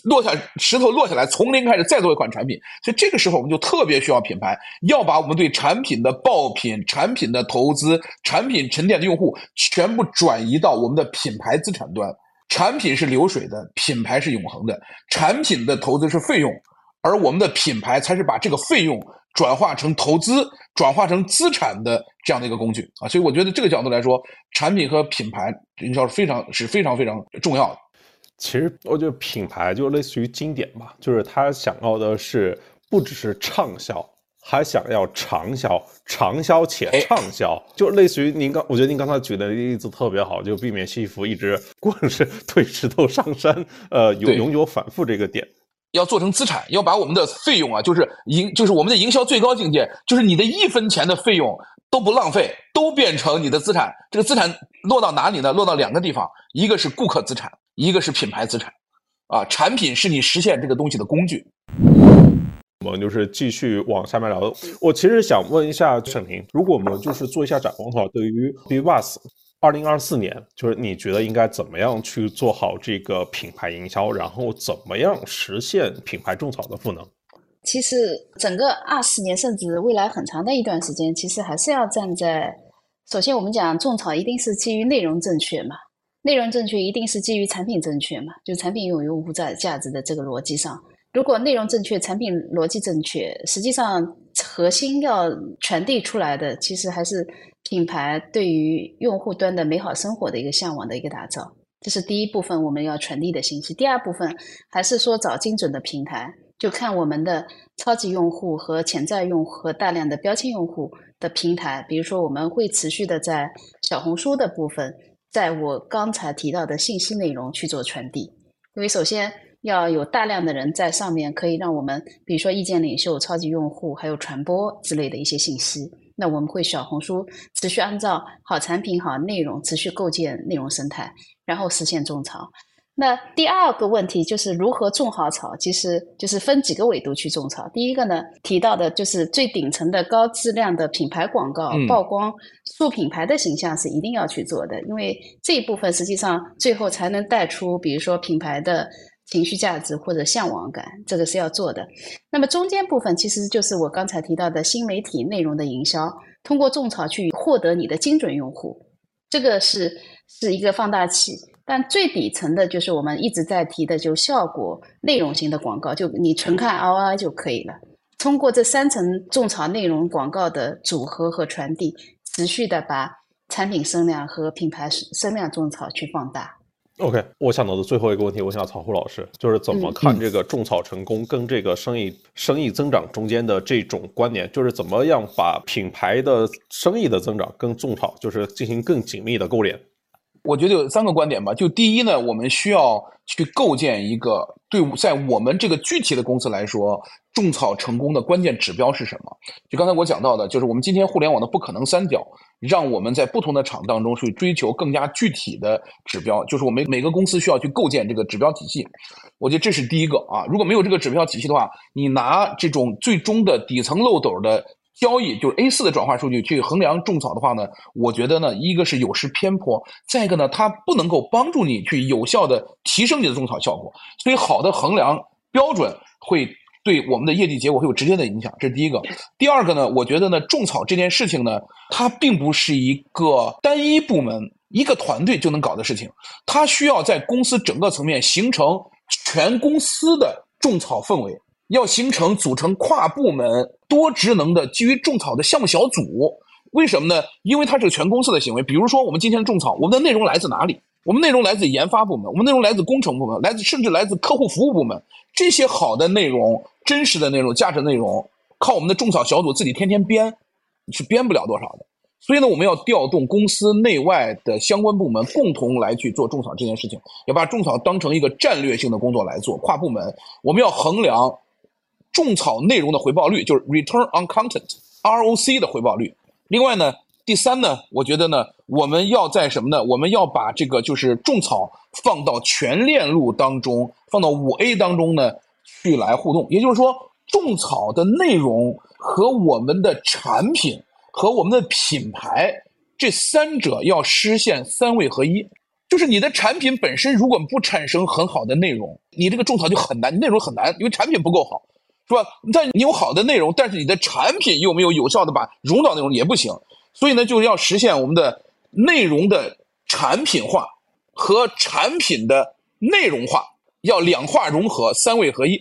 落下石头落下来，从零开始再做一款产品，所以这个时候我们就特别需要品牌，要把我们对产品的爆品、产品的投资、产品沉淀的用户全部转移到我们的品牌资产端。产品是流水的，品牌是永恒的，产品的投资是费用。而我们的品牌才是把这个费用转化成投资、转化成资产的这样的一个工具啊！所以我觉得这个角度来说，产品和品牌营销是非常、是非常非常重要的。其实我觉得品牌就类似于经典吧，就是他想要的是不只是畅销，还想要长销，长销且畅销，就类似于您刚，我觉得您刚才举的例子特别好，就避免西服一直 (laughs) 光是推石头上山，呃，永永久反复这个点。要做成资产，要把我们的费用啊，就是营，就是我们的营销最高境界，就是你的一分钱的费用都不浪费，都变成你的资产。这个资产落到哪里呢？落到两个地方，一个是顾客资产，一个是品牌资产。啊，产品是你实现这个东西的工具。我们就是继续往下面聊。我其实想问一下沈婷，如果我们就是做一下展望的话，对于 b b u s 二零二四年，就是你觉得应该怎么样去做好这个品牌营销，然后怎么样实现品牌种草的赋能？其实整个二四年，甚至未来很长的一段时间，其实还是要站在首先，我们讲种草一定是基于内容正确嘛，内容正确一定是基于产品正确嘛，就产品有用户在价值的这个逻辑上。如果内容正确，产品逻辑正确，实际上核心要传递出来的，其实还是品牌对于用户端的美好生活的一个向往的一个打造，这是第一部分我们要传递的信息。第二部分还是说找精准的平台，就看我们的超级用户和潜在用户和大量的标签用户的平台，比如说我们会持续的在小红书的部分，在我刚才提到的信息内容去做传递，因为首先。要有大量的人在上面，可以让我们，比如说意见领袖、超级用户，还有传播之类的一些信息。那我们会小红书持续按照好产品、好内容，持续构建内容生态，然后实现种草。那第二个问题就是如何种好草，其实就是分几个维度去种草。第一个呢，提到的就是最顶层的高质量的品牌广告曝光，塑品牌的形象是一定要去做的，因为这一部分实际上最后才能带出，比如说品牌的。情绪价值或者向往感，这个是要做的。那么中间部分其实就是我刚才提到的新媒体内容的营销，通过种草去获得你的精准用户，这个是是一个放大器。但最底层的就是我们一直在提的，就效果内容型的广告，就你纯看 ROI 就可以了。通过这三层种草内容广告的组合和传递，持续的把产品声量和品牌声量种草去放大。OK，我想到的最后一个问题，我想曹虎老师就是怎么看这个种草成功跟这个生意生意增长中间的这种关联，就是怎么样把品牌的生意的增长跟种草就是进行更紧密的勾连。我觉得有三个观点吧，就第一呢，我们需要去构建一个对在我们这个具体的公司来说，种草成功的关键指标是什么？就刚才我讲到的，就是我们今天互联网的不可能三角，让我们在不同的场当中去追求更加具体的指标，就是我们每个公司需要去构建这个指标体系。我觉得这是第一个啊，如果没有这个指标体系的话，你拿这种最终的底层漏斗的。交易就是 A 四的转化数据去衡量种草的话呢，我觉得呢，一个是有失偏颇，再一个呢，它不能够帮助你去有效的提升你的种草效果。所以，好的衡量标准会对我们的业绩结果会有直接的影响，这是第一个。第二个呢，我觉得呢，种草这件事情呢，它并不是一个单一部门、一个团队就能搞的事情，它需要在公司整个层面形成全公司的种草氛围。要形成组成跨部门多职能的基于种草的项目小组，为什么呢？因为它是个全公司的行为。比如说，我们今天种草，我们的内容来自哪里？我们内容来自研发部门，我们内容来自工程部门，来自甚至来自客户服务部门。这些好的内容、真实的内容、价值内容，靠我们的种草小组自己天天编，是编不了多少的。所以呢，我们要调动公司内外的相关部门共同来去做种草这件事情，要把种草当成一个战略性的工作来做。跨部门，我们要衡量。种草内容的回报率就是 return on content，ROC 的回报率。另外呢，第三呢，我觉得呢，我们要在什么呢？我们要把这个就是种草放到全链路当中，放到五 A 当中呢去来互动。也就是说，种草的内容和我们的产品和我们的品牌这三者要实现三位合一。就是你的产品本身如果不产生很好的内容，你这个种草就很难，内容很难，因为产品不够好。是吧？但你有好的内容，但是你的产品又没有有效的把融到内容也不行。所以呢，就要实现我们的内容的产品化和产品的内容化，要两化融合，三位合一。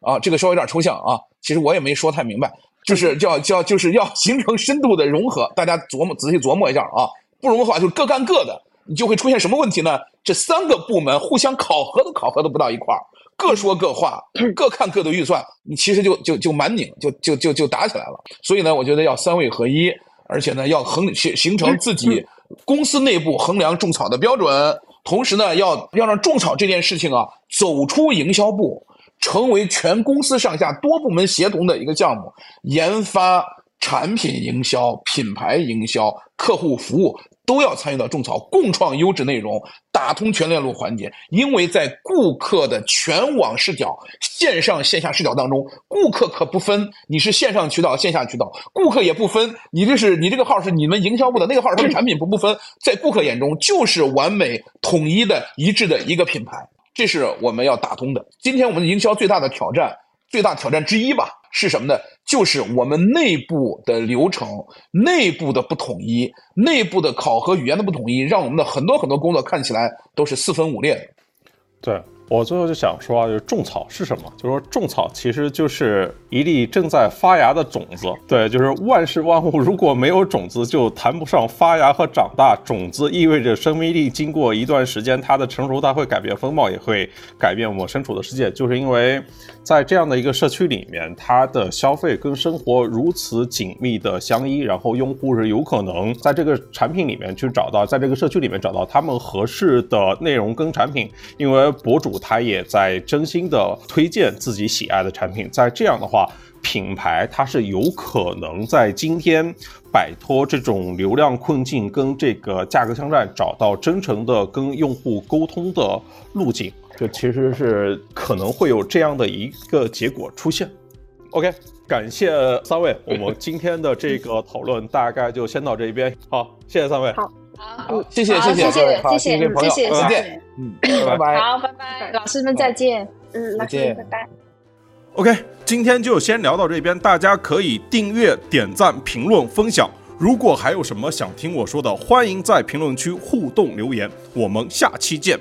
啊，这个稍微有点抽象啊。其实我也没说太明白，就是叫叫就是要形成深度的融合。大家琢磨仔细琢磨一下啊。不融合的话，就各干各的，你就会出现什么问题呢？这三个部门互相考核都考核都不到一块儿。各说各话，各看各的预算，你其实就就就蛮拧，就就就就打起来了。所以呢，我觉得要三位合一，而且呢，要衡形形成自己公司内部衡量种草的标准，同时呢，要要让种草这件事情啊，走出营销部，成为全公司上下多部门协同的一个项目，研发、产品营销、品牌营销、客户服务都要参与到种草，共创优质内容，打通全链路环节。因为在顾客的全网视角、线上线下视角当中，顾客可不分你是线上渠道、线下渠道，顾客也不分你这是你这个号是你们营销部的，那个号是他们产品部不分，在顾客眼中就是完美、统一的、一致的一个品牌。这是我们要打通的。今天我们的营销最大的挑战，最大挑战之一吧，是什么呢？就是我们内部的流程、内部的不统一、内部的考核语言的不统一，让我们的很多很多工作看起来都是四分五裂。对我最后就想说啊，就是种草是什么？就是说种草其实就是一粒正在发芽的种子。对，就是万事万物如果没有种子，就谈不上发芽和长大。种子意味着生命力，经过一段时间，它的成熟，它会改变风貌，也会改变我身处的世界。就是因为在这样的一个社区里面，它的消费跟生活如此紧密的相依，然后用户是有可能在这个产品里面去找到，在这个社区里面找到他们合适的内容跟产品，因为博主他也在真心的推荐自己喜爱的产品，在这样的话。品牌它是有可能在今天摆脱这种流量困境跟这个价格枪战，找到真诚的跟用户沟通的路径，这其实是可能会有这样的一个结果出现。OK，感谢三位，我们今天的这个讨论大概就先到这边。好，谢谢三位。好，好，谢谢谢谢谢谢谢谢谢谢再见嗯，拜拜。好，拜拜，老师们再见。嗯，老师再见拜拜。OK，今天就先聊到这边，大家可以订阅、点赞、评论、分享。如果还有什么想听我说的，欢迎在评论区互动留言。我们下期见。